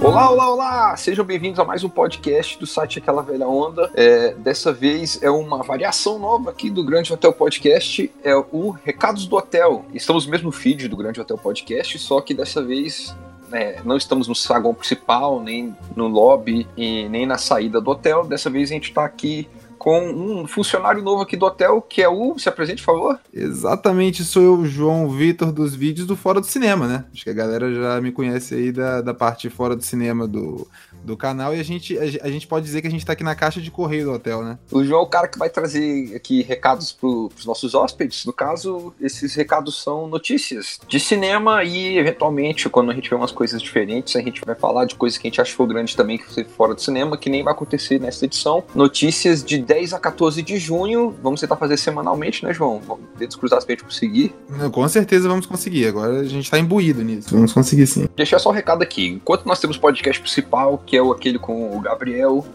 Olá, olá, olá! Sejam bem-vindos a mais um podcast do site Aquela Velha Onda. É, dessa vez é uma variação nova aqui do Grande Hotel Podcast, é o Recados do Hotel. Estamos no mesmo feed do Grande Hotel Podcast, só que dessa vez é, não estamos no saguão principal, nem no lobby e nem na saída do hotel. Dessa vez a gente está aqui com um funcionário novo aqui do hotel, que é o. Se apresente, por favor. Exatamente, sou eu, João Vitor, dos vídeos do Fora do Cinema, né? Acho que a galera já me conhece aí da, da parte fora do cinema do, do canal e a gente, a, a, gente pode dizer que a gente tá aqui na caixa de correio do hotel, né? O João é o cara que vai trazer aqui recados pro, pros nossos hóspedes. No caso, esses recados são notícias de cinema e, eventualmente, quando a gente vê umas coisas diferentes, a gente vai falar de coisas que a gente achou grande também que foi fora do cinema, que nem vai acontecer nessa edição. Notícias de 10 a 14 de junho. Vamos tentar fazer semanalmente, né, João? Dedos cruzados pra gente conseguir. Com certeza vamos conseguir. Agora a gente tá imbuído nisso. Vamos conseguir sim. Deixar só um recado aqui. Enquanto nós temos o podcast principal, que é aquele com o Gabriel,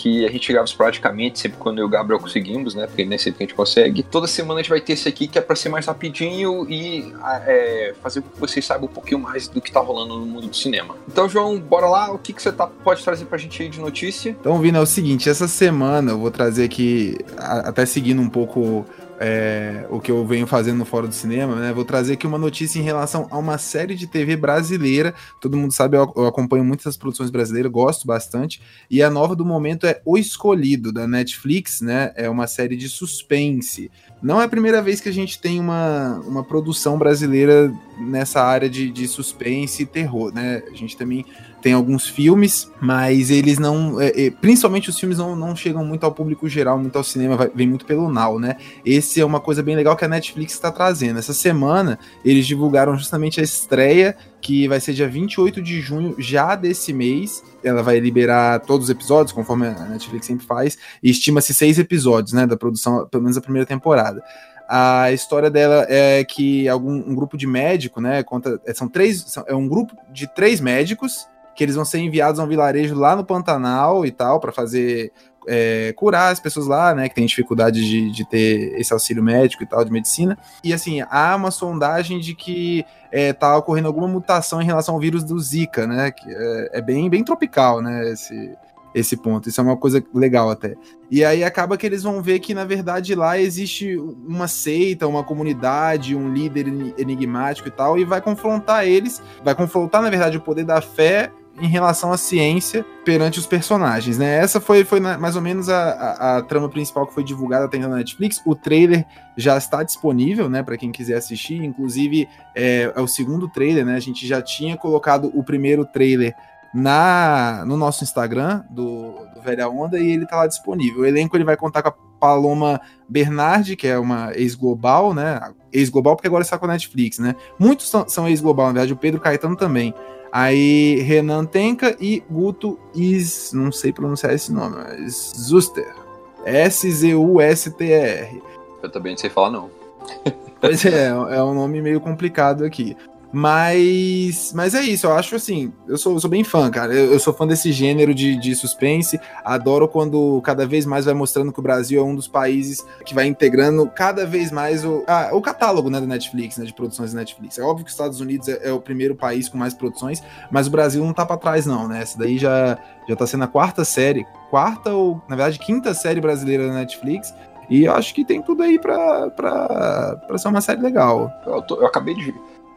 que a gente grava praticamente sempre quando eu e o Gabriel conseguimos, né? Porque nem sempre que a gente consegue. Toda semana a gente vai ter esse aqui que é pra ser mais rapidinho e é, fazer com que vocês saibam um pouquinho mais do que tá rolando no mundo do cinema. Então, João, bora lá. O que, que você tá, pode trazer pra gente aí de notícia? Então, Vina, é o seguinte: essa semana eu vou trazer aqui, até seguindo um pouco é, o que eu venho fazendo no Fórum do Cinema, né? Vou trazer aqui uma notícia em relação a uma série de TV brasileira. Todo mundo sabe, eu, eu acompanho muitas produções brasileiras, gosto bastante. E a nova do momento é O Escolhido, da Netflix, né? É uma série de suspense. Não é a primeira vez que a gente tem uma, uma produção brasileira nessa área de, de suspense e terror, né? A gente também tem alguns filmes, mas eles não. É, é, principalmente os filmes não, não chegam muito ao público geral, muito ao cinema, vai, vem muito pelo Now, né? Esse é uma coisa bem legal que a Netflix está trazendo. Essa semana eles divulgaram justamente a estreia, que vai ser dia 28 de junho, já desse mês. Ela vai liberar todos os episódios, conforme a Netflix sempre faz, estima-se seis episódios, né? Da produção, pelo menos a primeira temporada. A história dela é que algum um grupo de médico, né? Conta, são três, são, é um grupo de três médicos que eles vão ser enviados a um vilarejo lá no Pantanal e tal, para fazer é, curar as pessoas lá, né, que tem dificuldade de, de, ter esse auxílio médico e tal, de medicina. E assim, há uma sondagem de que é, tá ocorrendo alguma mutação em relação ao vírus do Zika, né, que é, é bem, bem tropical, né, esse, esse ponto. Isso é uma coisa legal até. E aí acaba que eles vão ver que, na verdade, lá existe uma seita, uma comunidade, um líder enigmático e tal, e vai confrontar eles, vai confrontar, na verdade, o poder da fé em relação à ciência perante os personagens, né? Essa foi, foi mais ou menos a, a, a trama principal que foi divulgada até na Netflix. O trailer já está disponível, né, para quem quiser assistir. Inclusive, é, é, o segundo trailer, né? A gente já tinha colocado o primeiro trailer na no nosso Instagram do, do Velha Onda e ele tá lá disponível. O elenco ele vai contar com a Paloma Bernardi, que é uma ex-global, né? Ex-global porque agora está com a Netflix, né? Muitos são, são ex-global, na verdade, o Pedro Caetano também. Aí Renan Tenka e Guto Is, não sei pronunciar esse nome, mas Zuster. S-Z-U-S-T-R. Eu também não sei falar, não. pois é, é um nome meio complicado aqui. Mas, mas é isso, eu acho assim, eu sou, eu sou bem fã, cara. Eu, eu, sou fã desse gênero de, de suspense. Adoro quando cada vez mais vai mostrando que o Brasil é um dos países que vai integrando cada vez mais o, a, o catálogo né, da Netflix, né, de produções da Netflix. É óbvio que os Estados Unidos é, é o primeiro país com mais produções, mas o Brasil não tá para trás, não, né? Essa daí já, já tá sendo a quarta série, quarta ou, na verdade, quinta série brasileira da Netflix. E eu acho que tem tudo aí pra, pra, pra ser uma série legal. Eu, tô, eu acabei de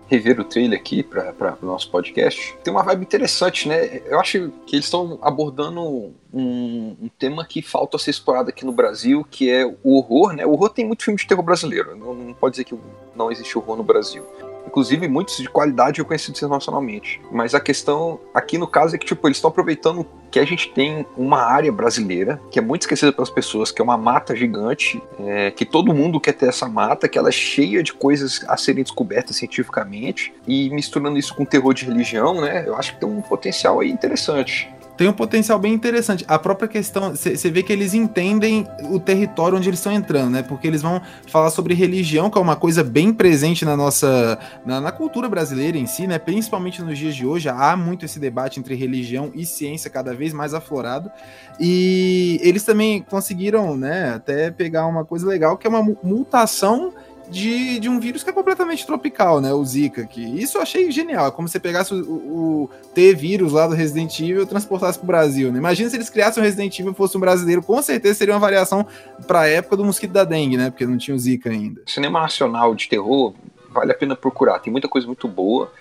rever o trailer aqui para o nosso podcast, tem uma vibe interessante, né? Eu acho que eles estão abordando um, um, tema que falta ser explorado aqui no Brasil, que é o horror, né? O horror tem muito filme de terror brasileiro, não, não pode dizer que não existe horror no Brasil inclusive muitos de qualidade reconhecidos internacionalmente. Mas a questão aqui no caso é que tipo eles estão aproveitando que a gente tem uma área brasileira que é muito esquecida pelas pessoas, que é uma mata gigante, é, que todo mundo quer ter essa mata, que ela é cheia de coisas a serem descobertas cientificamente e misturando isso com terror de religião, né? Eu acho que tem um potencial aí interessante. Tem um potencial bem interessante. A própria questão, você vê que eles entendem o território onde eles estão entrando, né? Porque eles vão falar sobre religião, que é uma coisa bem presente na nossa na, na, cultura brasileira em si, né? Principalmente nos dias de hoje, há muito esse debate entre religião e ciência cada vez mais aflorado. E eles também conseguiram, né, até pegar uma coisa legal, que é uma mutação de, de um vírus que é completamente tropical, né? O Zika. Que isso eu achei genial. É como se você pegasse o, o T-vírus lá do Resident Evil e transportasse pro Brasil. Né? Imagina se eles criassem um Resident Evil e fosse um brasileiro. Com certeza seria uma variação pra época do mosquito da dengue, né? Porque não tinha o Zika ainda. Cinema nacional de terror vale a pena procurar. Tem muita coisa muito boa.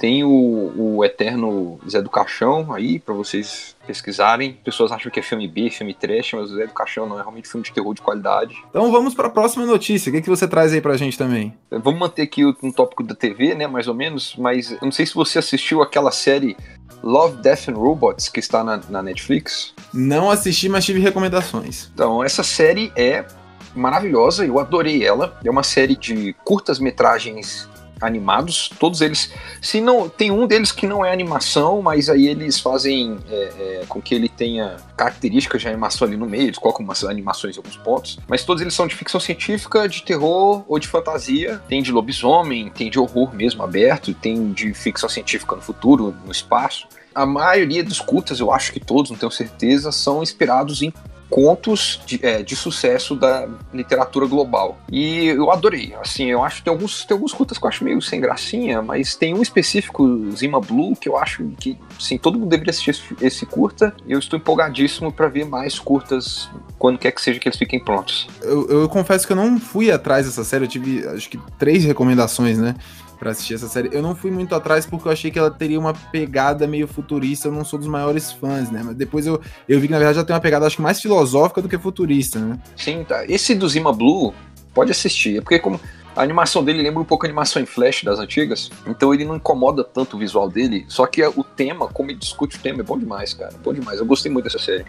Tem o, o Eterno Zé do Caixão aí, para vocês pesquisarem. Pessoas acham que é filme B, filme trash, mas o Zé do Caixão não é realmente filme de terror de qualidade. Então vamos para a próxima notícia. O que, que você traz aí pra gente também? Vamos manter aqui um tópico da TV, né, mais ou menos, mas eu não sei se você assistiu aquela série Love, Death and Robots, que está na, na Netflix. Não assisti, mas tive recomendações. Então, essa série é maravilhosa, eu adorei ela. É uma série de curtas metragens animados, todos eles. Se não tem um deles que não é animação, mas aí eles fazem é, é, com que ele tenha características de animação ali no meio, eles colocam umas animações em alguns pontos, mas todos eles são de ficção científica, de terror ou de fantasia. Tem de lobisomem, tem de horror mesmo aberto, tem de ficção científica no futuro, no espaço. A maioria dos cultas, eu acho que todos, não tenho certeza, são inspirados em contos de, é, de, sucesso da literatura global. E eu adorei. Assim, eu acho que tem alguns, tem alguns curtas que eu acho meio sem gracinha, mas tem um específico, Zima Blue, que eu acho que sim, todo mundo deveria assistir esse, esse curta. Eu estou empolgadíssimo para ver mais curtas quando quer que seja que eles fiquem prontos. Eu, eu confesso que eu não fui atrás dessa série, eu tive acho que três recomendações, né? Para assistir essa série. Eu não fui muito atrás porque eu achei que ela teria uma pegada meio futurista. Eu não sou dos maiores fãs, né? Mas depois eu, eu vi que na verdade ela tem uma pegada, acho que mais filosófica do que futurista, né? Sim, tá. Esse do Zima Blue, pode assistir. É porque como a animação dele lembra um pouco a animação em flash das antigas, então ele não incomoda tanto o visual dele, só que o tema, como ele discute o tema, é bom demais, cara. Bom demais. Eu gostei muito dessa série.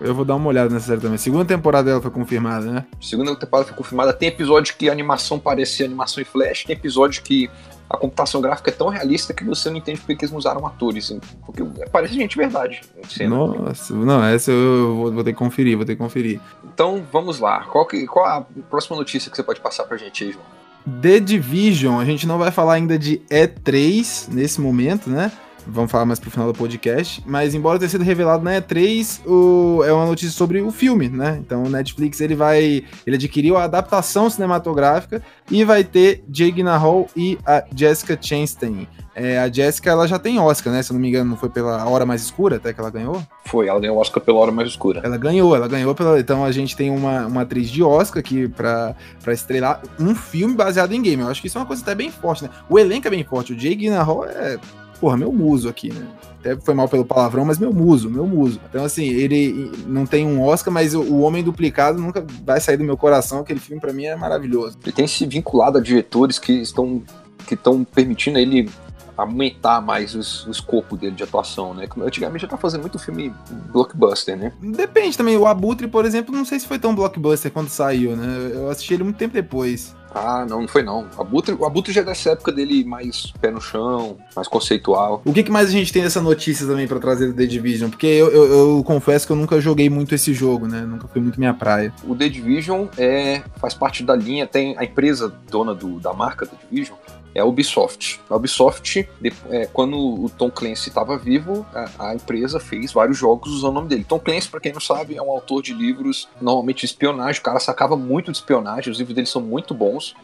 Eu vou dar uma olhada nessa série também. Segunda temporada dela foi confirmada, né? Segunda temporada foi confirmada. Tem episódio que a animação parece animação em flash, tem episódio que a computação gráfica é tão realista que você não entende porque eles usaram atores. Porque parece gente verdade. Nossa, não, essa eu vou, vou, ter que conferir, vou ter que conferir. Então vamos lá. Qual, que, qual a próxima notícia que você pode passar pra gente aí, João? The Division, a gente não vai falar ainda de E3 nesse momento, né? Vamos falar mais pro final do podcast. Mas embora tenha sido revelado na E3, o, é uma notícia sobre o filme, né? Então o Netflix ele vai. Ele adquiriu a adaptação cinematográfica e vai ter Jake Gyllenhaal e a Jessica Chastain. É, a Jessica ela já tem Oscar, né? Se eu não me engano, não foi pela Hora Mais Escura até que ela ganhou? Foi, ela ganhou Oscar pela Hora Mais Escura. Ela ganhou, ela ganhou pela. Então a gente tem uma, uma atriz de Oscar aqui pra, pra estrelar um filme baseado em game. Eu acho que isso é uma coisa até bem forte, né? O elenco é bem forte. O Jake Gyllenhaal é porra, meu muso aqui, né? Até foi mal pelo palavrão, mas meu muso, meu muso. Então, assim, ele não tem um Oscar, mas o Homem Duplicado nunca vai sair do meu coração. Aquele filme, para mim, é maravilhoso. Ele tem se vinculado a diretores que estão que estão permitindo ele aumentar mais o escopo dele de atuação, né? Antigamente já tá fazendo muito filme blockbuster, né? Depende também. O Abutre, por exemplo, não sei se foi tão blockbuster quando saiu, né? Eu assisti ele muito tempo depois. Ah, não, não foi não. O Abutre, o Abutre já é dessa época dele mais pé no chão, mais conceitual. O que, que mais a gente tem dessa notícia também para trazer do The Division? Porque eu, eu, eu, confesso que eu nunca joguei muito esse jogo, né? Nunca foi muito minha praia. O The Division é, faz parte da linha, tem a empresa dona do, da marca The Division, é a Ubisoft. A Ubisoft, é, quando o Tom Clancy estava vivo, a, a, empresa fez vários jogos usando o nome dele. Tom Clancy, para quem não sabe, é um autor de livros normalmente de espionagem. O cara sacava muito de espionagem, os livros dele são muito bons.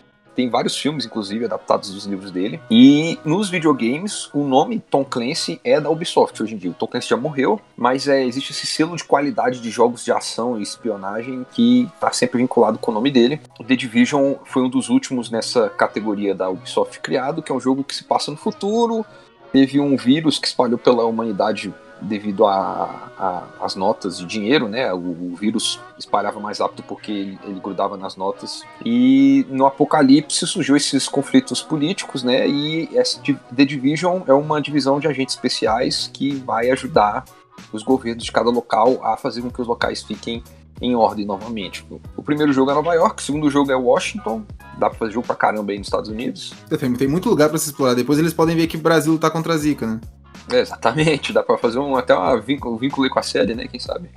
Tem vários filmes, inclusive, adaptados dos livros dele. E nos videogames, o nome Tom Clancy é da Ubisoft hoje em dia. O Tom Clancy já morreu, mas é, existe esse selo de qualidade de jogos de ação e espionagem que está sempre vinculado com o nome dele. O The Division foi um dos últimos nessa categoria da Ubisoft criado, que é um jogo que se passa no futuro. Teve um vírus que espalhou pela humanidade devido às notas de dinheiro, né? O, o, vírus espalhava mais rápido porque ele, ele, grudava nas notas. E no Apocalipse surgiu esses conflitos políticos, né? E essa The Division é uma divisão de agentes especiais que vai ajudar os governos de cada local a fazer com que os locais fiquem em ordem novamente. O primeiro jogo é Nova York, o segundo jogo é Washington. Dá pra fazer jogo pra caramba aí nos Estados Unidos. Tem, tem muito lugar para se explorar. Depois eles podem ver que o Brasil tá contra a Zika, né? É, exatamente, dá pra fazer um, até um vínculo, vínculo com a série, né? Quem sabe?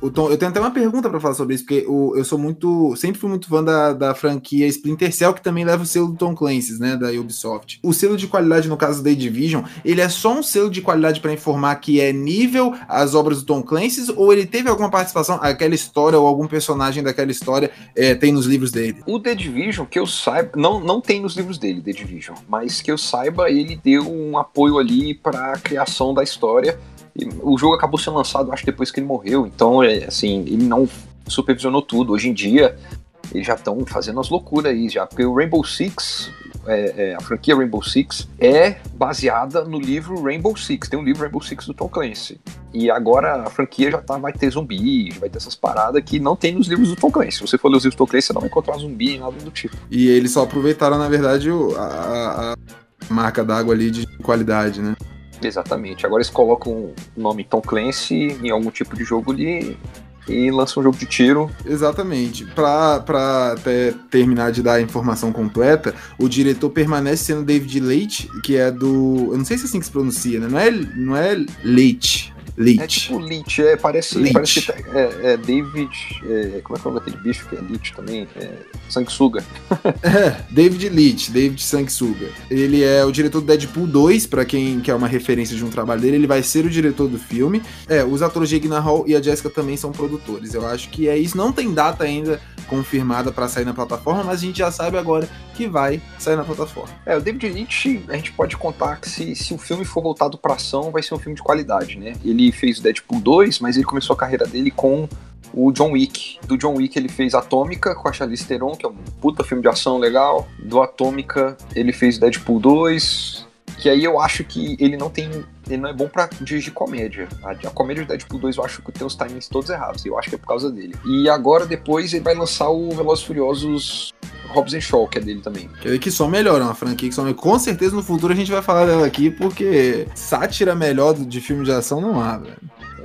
o Tom, eu tenho até uma pergunta para falar sobre isso, porque o, eu sou muito. Sempre fui muito fã da, da franquia Splinter Cell, que também leva o selo do Tom Clancy, né? Da Ubisoft. O selo de qualidade, no caso da Division, ele é só um selo de qualidade para informar que é nível as obras do Tom Clancy, ou ele teve alguma participação, aquela história ou algum personagem daquela história é, tem nos livros dele? O The Division, que eu saiba, não, não tem nos livros dele, The Division, mas que eu saiba, ele deu um apoio ali para a criação da história. E o jogo acabou sendo lançado, acho, depois que ele morreu. Então, é, assim, ele não supervisionou tudo. Hoje em dia, eles já estão fazendo as loucuras aí, já. Porque o Rainbow Six, é, é, a franquia Rainbow Six, é baseada no livro Rainbow Six. Tem um livro Rainbow Six do Tom Clancy. E agora a franquia já tá, vai ter zumbi, vai ter essas paradas que não tem nos livros do Tom Clancy. Se você for ler os livros do Tom Clancy, você não vai encontrar zumbi, nada do tipo. E eles só aproveitaram, na verdade, a, a marca d'água ali de qualidade, né? Exatamente. Agora eles colocam o nome Tom Clancy em algum tipo de jogo ali e lançam um jogo de tiro. Exatamente. Para até terminar de dar a informação completa, o diretor permanece sendo David Leite, que é do. Eu não sei se é assim que se pronuncia, né? Não é, não é Leite. Leech. É tipo Leech, é, parece, Leech. parece que tá, é, é David. É, como é que é o nome daquele bicho que é Leech também? É, sanguessuga. é, David Leech, David Sanguessuga. Ele é o diretor do Deadpool 2, para quem quer uma referência de um trabalho dele, ele vai ser o diretor do filme. É, os atores Jake Hall e a Jessica também são produtores. Eu acho que é isso. Não tem data ainda confirmada para sair na plataforma, mas a gente já sabe agora que vai sair na plataforma. É, o David Leitch, a gente pode contar que se, se o filme for voltado para ação, vai ser um filme de qualidade, né? Ele fez o Deadpool 2, mas ele começou a carreira dele com o John Wick. Do John Wick ele fez Atômica com a Charlize Theron, que é um puta filme de ação legal. Do Atômica ele fez Deadpool 2, que aí eu acho que ele não tem. Ele não é bom pra dirigir comédia. A, a comédia do Deadpool 2 eu acho que tem os timings todos errados. Eu acho que é por causa dele. E agora, depois, ele vai lançar o Velozes Furiosos Hobbs and Shaw, que é dele também. Que, que só melhora, uma franquia que só melhora. Com certeza no futuro a gente vai falar dela aqui, porque sátira melhor de filme de ação não há, velho.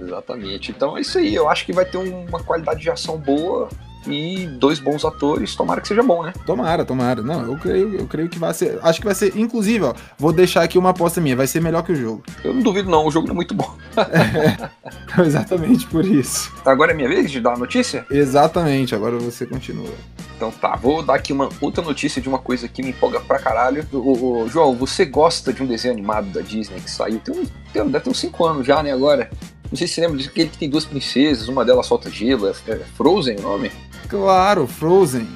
Exatamente. Então é isso aí. Eu acho que vai ter uma qualidade de ação boa e dois bons atores, tomara que seja bom, né? Tomara, tomara. Não, eu creio, eu creio que vai ser. Acho que vai ser, inclusive, ó, vou deixar aqui uma aposta minha, vai ser melhor que o jogo. Eu não duvido, não, o jogo não é muito bom. é, exatamente por isso. Agora é minha vez de dar a notícia? Exatamente, agora você continua. Então tá, vou dar aqui uma outra notícia de uma coisa que me empolga pra caralho. O, o João, você gosta de um desenho animado da Disney que saiu? Tem um, tem, deve ter uns 5 anos já, né, agora? Não sei se você lembra daquele que tem duas princesas, uma delas solta gelo, é, é Frozen o nome? Claro, Frozen.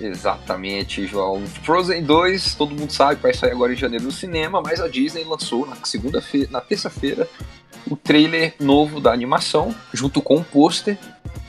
Exatamente, João. Frozen 2, todo mundo sabe que vai sair agora em janeiro no cinema, mas a Disney lançou na segunda-feira, na terça-feira, o trailer novo da animação, junto com o pôster.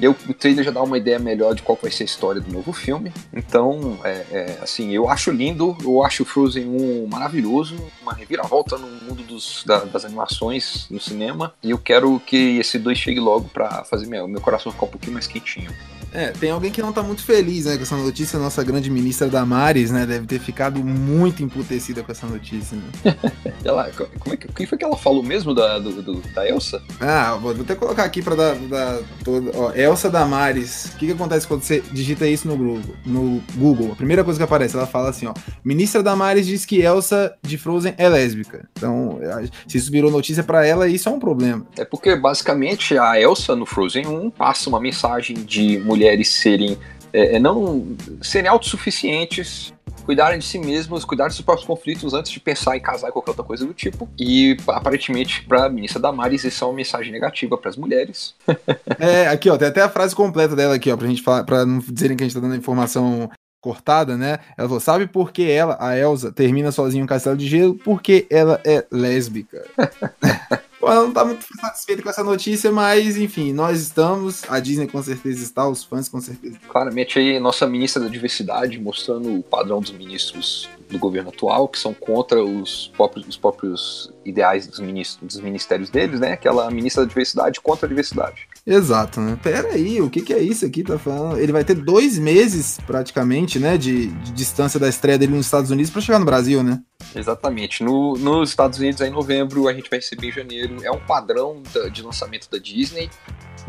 o trailer já dá uma ideia melhor de qual vai ser a história do novo filme. Então, é, é, assim, eu acho lindo, eu acho Frozen 1 maravilhoso, uma reviravolta no mundo dos, da, das animações no cinema. E eu quero que esse 2 chegue logo para fazer meu, meu coração ficar um pouquinho mais quentinho. É, tem alguém que não tá muito feliz, né, com essa notícia. Nossa grande ministra Damares, né, deve ter ficado muito emputecida com essa notícia. Né? ela, como é que, quem foi que ela falou mesmo da, do, do, da Elsa? Ah, vou até colocar aqui pra dar, dar toda, ó, Elsa Damares. O que que acontece quando você digita isso no Google? No Google, a primeira coisa que aparece, ela fala assim, ó, ministra Damares diz que Elsa de Frozen é lésbica. Então, se isso virou notícia para ela, isso é um problema. É porque, basicamente, a Elsa no Frozen 1 passa uma mensagem de mulher mulheres serem é, é, não serem autossuficientes, cuidarem de si mesmas, cuidar dos seus próprios conflitos antes de pensar em casar e qualquer outra coisa do tipo. E aparentemente, para a ministra Damares, isso é uma mensagem negativa para as mulheres. é, aqui ó, tem até a frase completa dela aqui, ó, pra gente falar, para não dizerem que a gente tá dando informação cortada, né? Ela falou: sabe por que ela, a Elsa, termina sozinha um castelo de gelo? Porque ela é lésbica. não tá muito satisfeita com essa notícia, mas enfim, nós estamos, a Disney com certeza está, os fãs com certeza. Claramente aí, nossa ministra da diversidade mostrando o padrão dos ministros do governo atual, que são contra os próprios, os próprios ideais dos, ministros, dos ministérios deles, né? Aquela ministra da diversidade contra a diversidade. Exato, né? Pera aí, o que, que é isso aqui? Tá falando? Ele vai ter dois meses, praticamente, né, de, de distância da estreia dele nos Estados Unidos para chegar no Brasil, né? Exatamente. No, nos Estados Unidos, em novembro, a gente vai receber em janeiro. É um padrão da, de lançamento da Disney.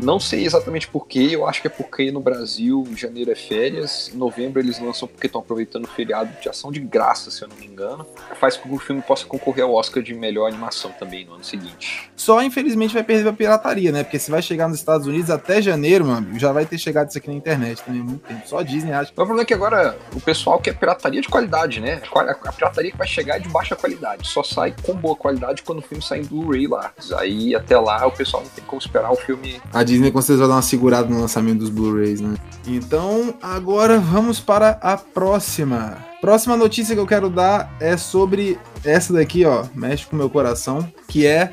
Não sei exatamente porquê, eu acho que é porque no Brasil janeiro é férias, em novembro eles lançam porque estão aproveitando o feriado de ação de graça, se eu não me engano. Faz com que o filme possa concorrer ao Oscar de melhor animação também no ano seguinte. Só infelizmente vai perder a pirataria, né? Porque se vai chegar nos Estados Unidos até janeiro, meu amigo, já vai ter chegado isso aqui na internet também há muito tempo. Só a Disney acha. O problema é que agora o pessoal quer pirataria de qualidade, né? A pirataria que vai chegar é de baixa qualidade. Só sai com boa qualidade quando o filme sai em Blu-ray lá. Aí até lá o pessoal não tem como esperar o filme. A Disney com certeza vai dar uma segurada no lançamento dos Blu-rays, né? Então, agora vamos para a próxima. Próxima notícia que eu quero dar é sobre essa daqui, ó, mexe com meu coração, que é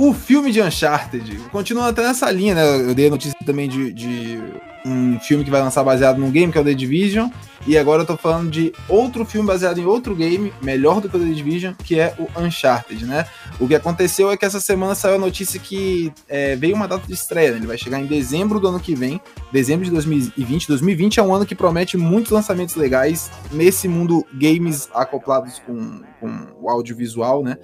o filme de Uncharted. Continua até nessa linha, né? Eu dei a notícia também de, de um filme que vai lançar baseado num game, que é o The Division. E agora eu tô falando de outro filme baseado em outro game, melhor do que o The Division, que é o Uncharted, né? O que aconteceu é que essa semana saiu a notícia que é, veio uma data de estreia, né? Ele vai chegar em dezembro do ano que vem, dezembro de 2020. 2020 é um ano que promete muitos lançamentos legais nesse mundo games acoplados com, com o audiovisual, né?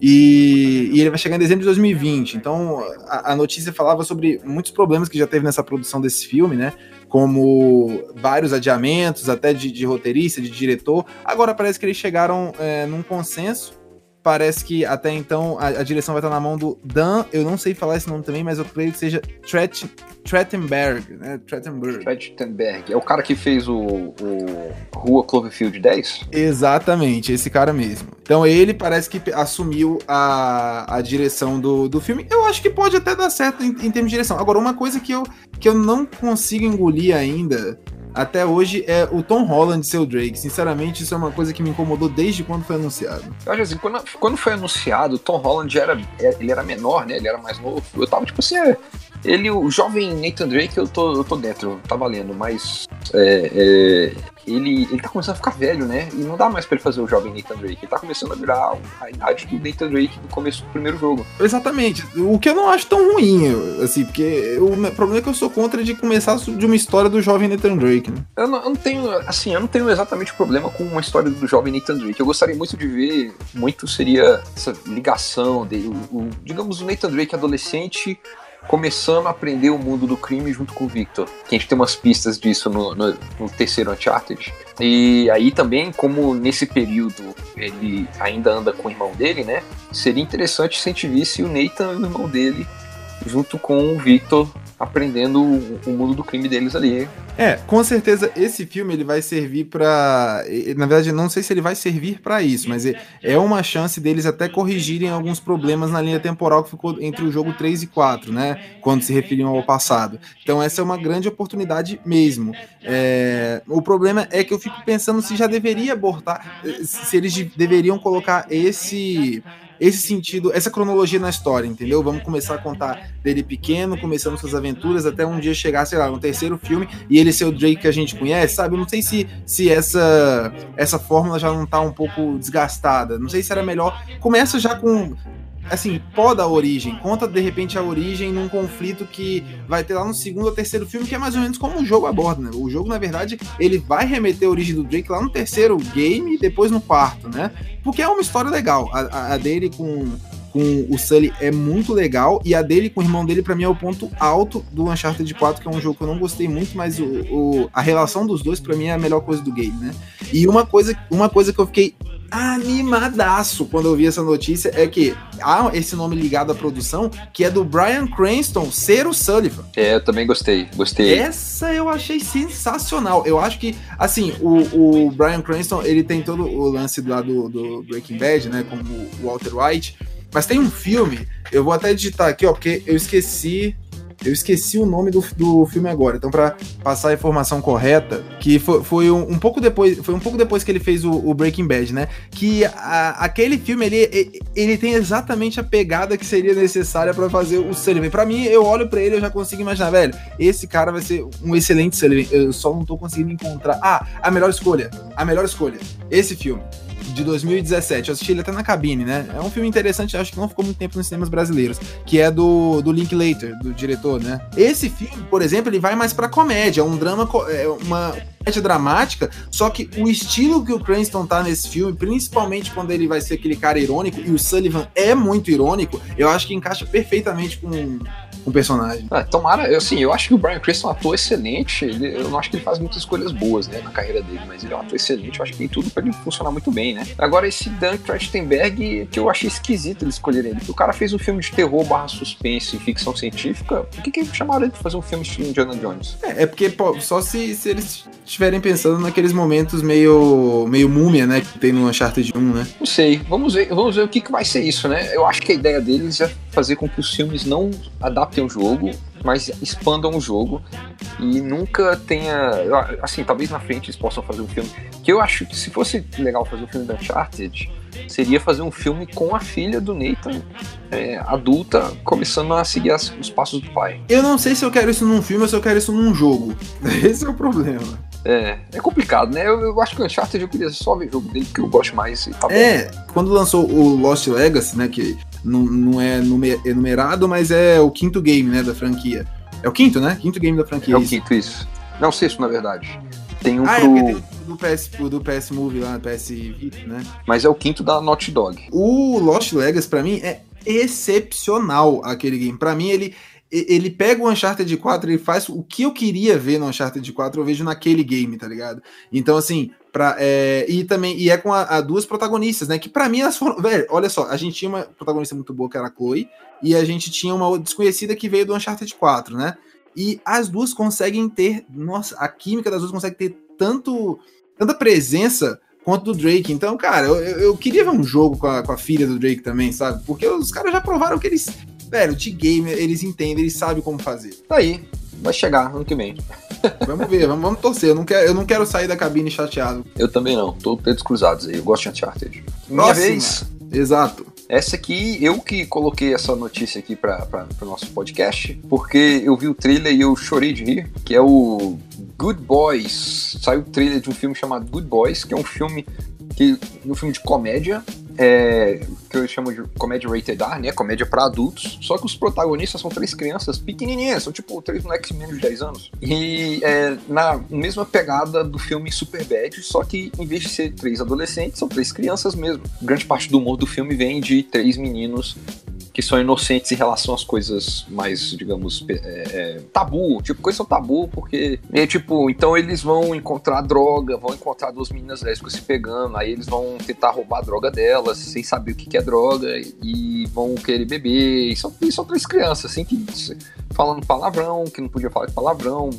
E, e, ele vai chegar em dezembro de 2020. Então, a, a, notícia falava sobre muitos problemas que já teve nessa produção desse filme, né? Como vários adiamentos, até de, de roteirista, de diretor. Agora parece que eles chegaram é, num consenso parece que até então a, a, direção vai estar na mão do Dan, eu não sei falar esse nome também, mas eu creio que seja Tret, Trettenberg, né? Trettenberg. Trettenberg. É o cara que fez o, o Rua Cloverfield 10? Exatamente, esse cara mesmo. Então ele parece que assumiu a, a direção do, do filme. Eu acho que pode até dar certo em, em termos de direção. Agora, uma coisa que eu, que eu não consigo engolir ainda até hoje é o Tom Holland ser o Drake. Sinceramente, isso é uma coisa que me incomodou desde quando foi anunciado. Eu acho assim, quando, quando foi anunciado, o Tom Holland era, ele era menor, né? Ele era mais novo. Eu tava tipo assim, é, ele, o jovem Nathan Drake, eu tô, eu tô dentro, tá valendo, mas é, é, ele, ele tá começando a ficar velho, né? E não dá mais pra ele fazer o jovem Nathan Drake. Ele tá começando a virar a idade do Nathan Drake no começo do primeiro jogo. Exatamente. O que eu não acho tão ruim, assim, porque o problema é que eu sou contra de começar de uma história do jovem Nathan Drake, né? Eu não, eu não tenho, assim, eu não tenho exatamente problema com uma história do jovem Nathan Drake. Eu gostaria muito de ver, muito seria essa ligação dele, o, o digamos, o Nathan Drake adolescente começando a aprender o mundo do crime junto com o Victor. Que a gente tem umas pistas disso no, no, no, terceiro Uncharted. E aí também, como nesse período ele ainda anda com o irmão dele, né? Seria interessante se a gente visse o Nathan e o irmão dele junto com o Victor aprendendo o, mundo do crime deles ali. É, com certeza esse filme ele vai servir para, na verdade não sei se ele vai servir para isso, mas é, é uma chance deles até corrigirem alguns problemas na linha temporal que ficou entre o jogo 3 e 4, né, quando se referiam ao passado. Então essa é uma grande oportunidade mesmo. É, o problema é que eu fico pensando se já deveria abortar, se eles deveriam colocar esse esse sentido, essa cronologia na história, entendeu? Vamos começar a contar dele pequeno, começando suas aventuras, até um dia chegar, sei lá, no terceiro filme e ele ser o Drake que a gente conhece, sabe? Não sei se, se essa, essa fórmula já não tá um pouco desgastada. Não sei se era melhor. Começa já com assim, poda a origem, conta de repente a origem num conflito que vai ter lá no segundo ou terceiro filme, que é mais ou menos como o jogo aborda, né? O jogo, na verdade, ele vai remeter a origem do Drake lá no terceiro game e depois no quarto, né? Porque é uma história legal. A, a dele com, com o Sully é muito legal, e a dele com o irmão dele, para mim, é o ponto alto do Uncharted 4, que é um jogo que eu não gostei muito, mas o, o a relação dos dois, para mim, é a melhor coisa do game, né? E uma coisa, uma coisa que eu fiquei animadaço quando eu vi essa notícia é que há esse nome ligado à produção, que é do Brian Cranston ser o Sullivan. É, eu também gostei, gostei. Essa eu achei sensacional. Eu acho que, assim, o, o Brian Cranston, ele tem todo o lance lá do, do Breaking Bad, né, como o Walter White, mas tem um filme, eu vou até digitar aqui, ó, porque eu esqueci eu esqueci o nome do, do filme agora. Então, para passar a informação correta, que foi, foi um, um, pouco depois, foi um pouco depois que ele fez o, o Breaking Bad, né? Que a, aquele filme ele, ele tem exatamente a pegada que seria necessária para fazer o Sullivan. Para mim, eu olho para ele, eu já consigo imaginar, velho, esse cara vai ser um excelente Sullivan. Eu só não tô conseguindo encontrar. Ah, a melhor escolha, a melhor escolha. Esse filme de 2017. Eu assisti ele até na cabine, né? É um filme interessante, acho que não ficou muito tempo nos cinemas brasileiros, que é do, do Linklater, do diretor, né? Esse filme, por exemplo, ele vai mais pra comédia, um drama, é uma comédia dramática, só que o estilo que o Cranston tá nesse filme, principalmente quando ele vai ser aquele cara irônico, e o Sullivan é muito irônico, eu acho que encaixa perfeitamente com o personagem. Ah, tomara, assim, eu acho que o Brian Cranston é um ator excelente. Ele, eu não acho que ele faz muitas escolhas boas, né, na carreira dele, mas ele é um ator excelente. Eu acho que tem tudo pra ele funcionar muito bem, né. Agora, esse Dan Trachtenberg, que eu achei esquisito eles escolherem ele. O cara fez um filme de terror barra suspense e ficção científica. Por que, que chamaram ele pra fazer um filme estilo Indiana Jones? É, é porque pô, só se, se eles estiverem pensando naqueles momentos meio, meio múmia, né, que tem no Uncharted 1, né. Não sei. Vamos ver, vamos ver o que, que vai ser isso, né. Eu acho que a ideia deles é fazer com que os filmes não adaptem o jogo, mas expandam o jogo e nunca tenha. Assim, talvez na frente eles possam fazer um filme. Que eu acho que se fosse legal fazer um filme da Uncharted, seria fazer um filme com a filha do Nathan, é, adulta, começando a seguir as, os passos do pai. Eu não sei se eu quero isso num filme ou se eu quero isso num jogo. Esse é o problema. É, é complicado, né? Eu, eu acho que o Uncharted eu queria só ver o jogo dele, porque eu gosto mais. Tá é, quando lançou o Lost Legacy, né? Que não, não é enumerado, mas é o quinto game, né? Da franquia. É o quinto, né? Quinto game da franquia. É o quinto, isso. Não, sexto, na verdade. Tem um ah, pro... é tem do PS, do PS Movie lá, PS Vita, né? Mas é o quinto da Naughty Dog. O Lost Legacy, pra mim, é excepcional aquele game. Pra mim, ele, ele pega o Uncharted 4 e faz o que eu queria ver no Uncharted 4, eu vejo naquele game, tá ligado? Então, assim, pra, é, e também, e é com a, duas protagonistas, né? Que para mim elas foram. Velho, olha só, a gente tinha uma protagonista muito boa que era a Chloe, e a gente tinha uma desconhecida que veio do Uncharted 4, né? E as duas conseguem ter. Nossa, a química das duas consegue ter tanto. tanta presença quanto do Drake. Então, cara, eu, eu queria ver um jogo com a, com a filha do Drake também, sabe? Porque os caras já provaram que eles velho, de game eles entendem, eles sabem como fazer. Tá aí, vai chegar ano que vem. Vamos ver, vamos, vamos torcer. Eu não, quero, eu não quero sair da cabine chateado. Eu também não, tô dedos cruzados aí, eu gosto de Uncharted. Minha vez. Exato. Essa aqui, eu que coloquei essa notícia aqui para o no nosso podcast, porque eu vi o trailer e eu chorei de rir, que é o Good Boys. Saiu o trailer de um filme chamado Good Boys, que é um filme que um filme de comédia é, que eu chamo de comédia rated R, né? Comédia para adultos. Só que os protagonistas são três crianças pequenininhas, são tipo três moleques menos de 10 anos. E é, na mesma pegada do filme Super Bad, só que em vez de ser três adolescentes, são três crianças mesmo. Grande parte do humor do filme vem de três meninos que são inocentes em relação às coisas mais, digamos, é, é, tabu. Tipo, coisas são tabu porque. É, tipo, então eles vão encontrar droga, vão encontrar duas meninas lésbicas se pegando, aí eles vão tentar roubar a droga delas sem saber o que é droga e vão querer beber. E são, e são três crianças, assim, que falando palavrão, que não podia falar de palavrão,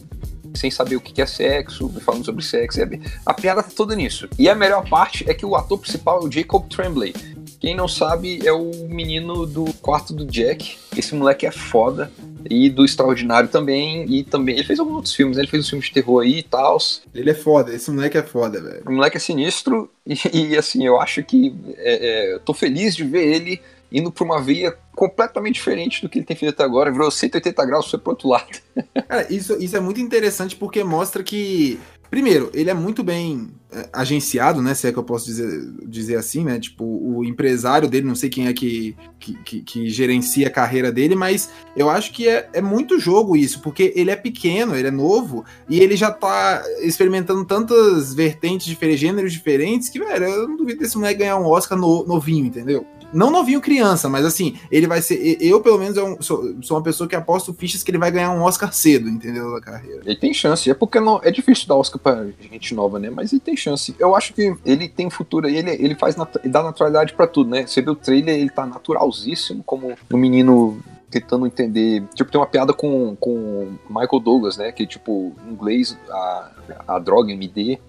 sem saber o que é sexo, falando sobre sexo. A piada tá toda nisso. E a melhor parte é que o ator principal é o Jacob Tremblay. Quem não sabe é o menino do quarto do Jack. Esse moleque é foda. E do Extraordinário também. E também. Ele fez alguns outros filmes, né? Ele fez um filme de terror aí e tal. Ele é foda, esse moleque é foda, velho. O moleque é sinistro. E, e assim, eu acho que. É, é, tô feliz de ver ele indo pra uma via completamente diferente do que ele tem feito até agora. Virou 180 graus, foi pro outro lado. Cara, isso, isso é muito interessante porque mostra que Primeiro, ele é muito bem é, agenciado, né? Se é que eu posso dizer, dizer assim, né? Tipo, o empresário dele, não sei quem é que, que, que, que gerencia a carreira dele, mas eu acho que é, é muito jogo isso, porque ele é pequeno, ele é novo, e ele já tá experimentando tantas vertentes diferentes, gêneros diferentes, que, velho, eu não duvido desse moleque ganhar um Oscar no, novinho, entendeu? Não novinho criança, mas assim, ele vai ser. Eu, pelo menos, eu sou, sou, uma pessoa que aposto fichas que ele vai ganhar um Oscar cedo, entendeu? Da carreira. Ele tem chance. É porque não, é difícil dar Oscar pra gente nova, né? Mas ele tem chance. Eu acho que ele tem futuro aí, ele, ele faz ele dá naturalidade para tudo, né? Você vê o trailer, ele tá naturalzíssimo, como um menino tentando entender. Tipo, tem uma piada com, com Michael Douglas, né? Que, tipo, em inglês, a, a droga MD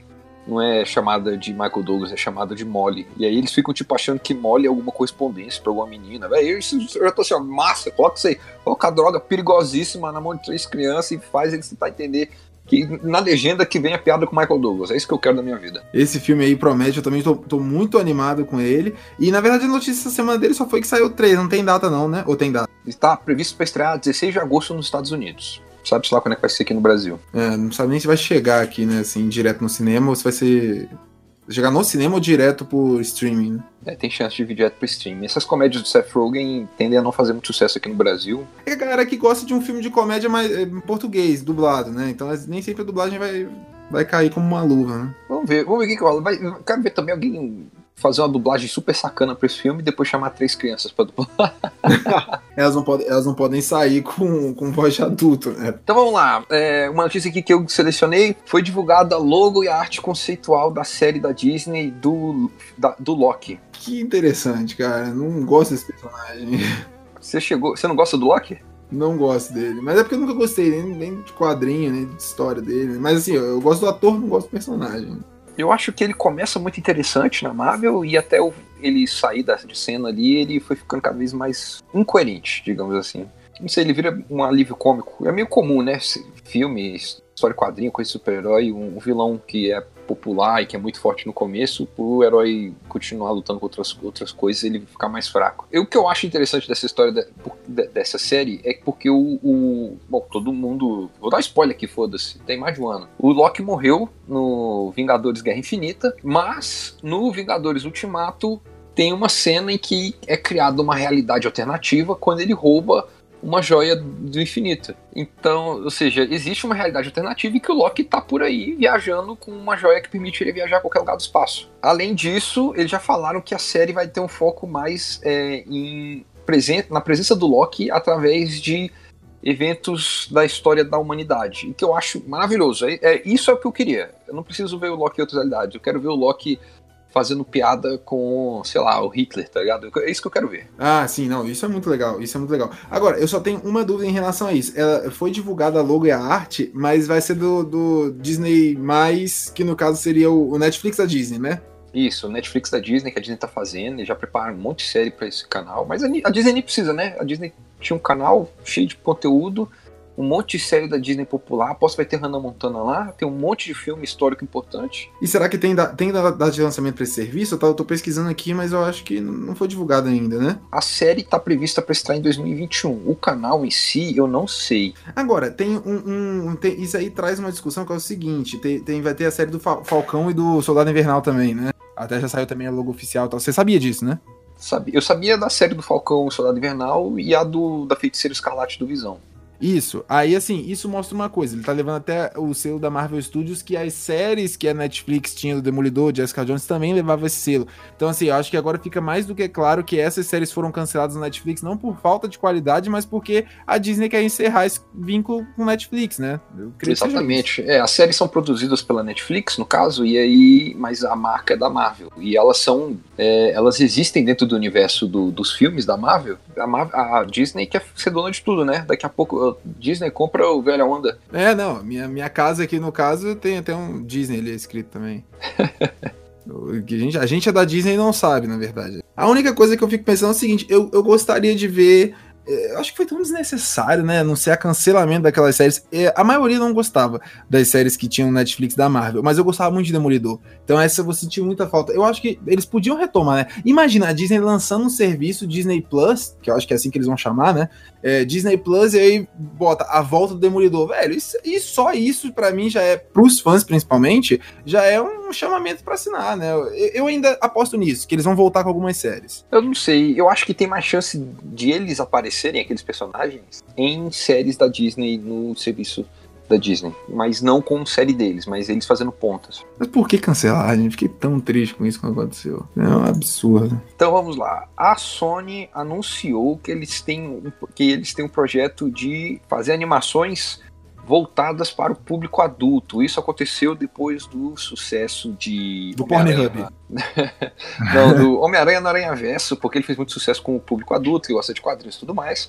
não é chamada de Michael Douglas, é chamada de Molly. E aí eles ficam, tipo, achando que Molly é alguma correspondência pra alguma menina. Véi, isso, eu já tô assim, ó, massa, coloca isso aí. Coloca a droga perigosíssima na mão de três crianças e faz eles tentar entender que na legenda que vem a piada com Michael Douglas. É isso que eu quero da minha vida. Esse filme aí promete, eu também tô, tô muito animado com ele. E na verdade a notícia essa semana dele só foi que saiu 3, não tem data não, né? Ou tem data? Está previsto para estrear 16 de agosto nos Estados Unidos sabe lá quando é que vai ser aqui no Brasil. É, não sabe nem se vai chegar aqui, né, assim, direto no cinema ou se vai ser. Chegar no cinema ou direto por streaming, né? É, tem chance de vir direto pro streaming. Essas comédias do Seth Rogen tendem a não fazer muito sucesso aqui no Brasil. É a galera que gosta de um filme de comédia mais, é, em português, dublado, né? Então nem sempre a dublagem vai, vai cair como uma luva, né? Vamos ver, vamos ver o que, que rola. Vai, quero ver também alguém fazer uma dublagem super sacana pra esse filme e depois chamar três crianças pra dublar. elas, não podem, elas não podem sair com, com voz de adulto, né? Então vamos lá. É, uma notícia aqui que eu selecionei foi divulgada logo e a arte conceitual da série da Disney do, da, do Loki. Que interessante, cara. Não gosto desse personagem. Você chegou. Você não gosta do Loki? Não gosto dele. Mas é porque eu nunca gostei nem, nem de quadrinho, nem de história dele. Mas assim, eu, eu gosto do ator, não gosto do personagem. Eu acho que ele começa muito interessante na Marvel e até o, ele sair da, de cena ali, ele foi ficando cada vez mais incoerente, digamos assim. Não sei, ele vira um alívio cômico. É meio comum, né? Filme, história quadrinho, coisa de super-herói, um vilão que é popular e que é muito forte no começo, o herói continuar lutando com outras, outras coisas ele ficar mais fraco. E o que eu acho interessante dessa história, de, de, dessa série, é porque o, o, Bom, todo mundo. Vou dar spoiler aqui, foda-se. Tem mais de um ano. O Loki morreu no Vingadores Guerra Infinita, mas no Vingadores Ultimato tem uma cena em que é criada uma realidade alternativa quando ele rouba uma joia do infinito. Então, ou seja, existe uma realidade alternativa e que o Loki tá por aí viajando com uma joia que permite ele viajar a qualquer lugar do espaço. Além disso, eles já falaram que a série vai ter um foco mais é, em presen na presença do Loki através de eventos da história da humanidade. E que eu acho maravilhoso. É, é, isso é o que eu queria. Eu não preciso ver o Loki em outras realidades. Eu quero ver o Loki fazendo piada com, sei lá, o Hitler, tá ligado? É isso que eu quero ver. Ah, sim, não, isso é muito legal, isso é muito legal. Agora, eu só tenho uma dúvida em relação a isso. Ela foi divulgada a logo e a arte, mas vai ser do, do Disney+, que no caso seria o, Netflix da Disney, né? Isso, o Netflix da Disney, que a Disney tá fazendo, e já prepara um monte de série para esse canal. Mas a, a Disney nem precisa, né? A Disney tinha um canal cheio de conteúdo, um monte de série da Disney popular. Que vai ter Hannah Montana lá, tem um monte de filme histórico importante. E será que tem, da, tem data de lançamento para esse serviço? Eu, tô, eu tô pesquisando aqui, mas eu acho que não foi divulgado ainda, né? A série tá prevista para estar em 2021. O canal em si, eu não sei. Agora, tem um. um tem, isso aí traz uma discussão que é o seguinte: tem, tem, vai ter a série do Falcão e do Soldado Invernal também, né? Até já saiu também a logo oficial. Tal. Você sabia disso, né? Eu sabia da série do Falcão e Soldado Invernal e a do da Feiticeira Escarlate do Visão. Isso. Aí, assim, isso mostra uma coisa. Ele tá levando até o selo da Marvel Studios, que as séries que a Netflix tinha do Demolidor, Jessica Jones, também levava esse selo. Então, assim, eu acho que agora fica mais do que claro que essas séries foram canceladas na Netflix, não por falta de qualidade, mas porque a Disney quer encerrar esse vínculo com Netflix, né? Exatamente. É, as séries são produzidas pela Netflix, no caso, e aí, mas a marca é da Marvel. E elas são. É, elas existem dentro do universo do, dos filmes da Marvel. A, Marvel, a Disney quer ser dona de tudo, né? Daqui a pouco Disney compra o Velha Onda. É, não, minha, minha casa aqui no caso tem até um Disney ali escrito também. a, gente, a gente é da Disney e não sabe, na verdade. A única coisa que eu fico pensando é o seguinte: eu, eu gostaria de ver eu acho que foi tão desnecessário, né? Não ser a cancelamento daquelas séries. A maioria não gostava das séries que tinham Netflix da Marvel, mas eu gostava muito de Demolidor. Então essa eu vou sentir muita falta. Eu acho que eles podiam retomar, né? Imagina a Disney lançando um serviço Disney Plus, que eu acho que é assim que eles vão chamar, né? É, Disney Plus e aí bota a volta do Demolidor. Velho, isso, e só isso para mim já é, pros fãs principalmente, já é um chamamento para assinar, né? Eu, eu ainda aposto nisso, que eles vão voltar com algumas séries. Eu não sei, eu acho que tem mais chance de eles aparecerem aparecerem aqueles personagens em séries da Disney no serviço da Disney, mas não com série deles, mas eles fazendo pontas. Mas por que cancelar? gente fiquei tão triste com isso quando aconteceu. É um absurdo. Então vamos lá. A Sony anunciou que eles têm que eles têm um projeto de fazer animações voltadas para o público adulto. Isso aconteceu depois do sucesso de. Do Pornhub. Não, do Homem-Aranha no Aranha Verso, porque ele fez muito sucesso com o público adulto, que gosta de quadrinhos e tudo mais.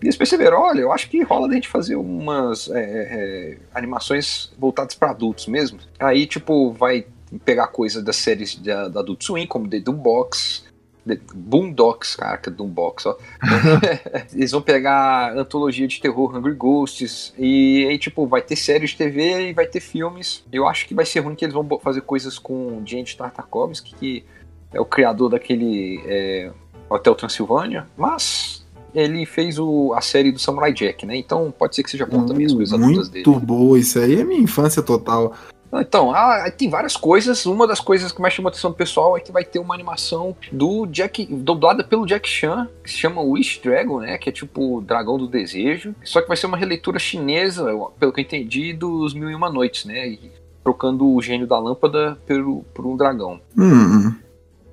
E eles perceberam: olha, eu acho que rola a gente fazer umas é, é, animações voltadas para adultos mesmo. Aí, tipo, vai pegar coisa das séries da, da Adult Swim, como The Box, Boondocks, caraca, Doombox, ó. Eles vão pegar antologia de terror Hungry Ghosts e aí, tipo, vai ter séries de TV e vai ter filmes. Eu acho que vai ser ruim que eles vão fazer coisas com James Tartakovsky, que é o criador daquele é, Hotel Transilvânia, mas ele fez o, a série do Samurai Jack, né? Então pode ser que seja bom também as coisas adultas dele. Muito boa, isso aí é minha infância total. Então, ah, tem várias coisas. Uma das coisas que mais chama atenção do pessoal é que vai ter uma animação do Jack, dublada pelo Jack Chan, que se chama Wish Dragon, né? Que é tipo o Dragão do Desejo. Só que vai ser uma releitura chinesa, pelo que eu entendi, dos Mil e Uma Noites, né? E trocando o gênio da lâmpada pelo, por um dragão. Hum.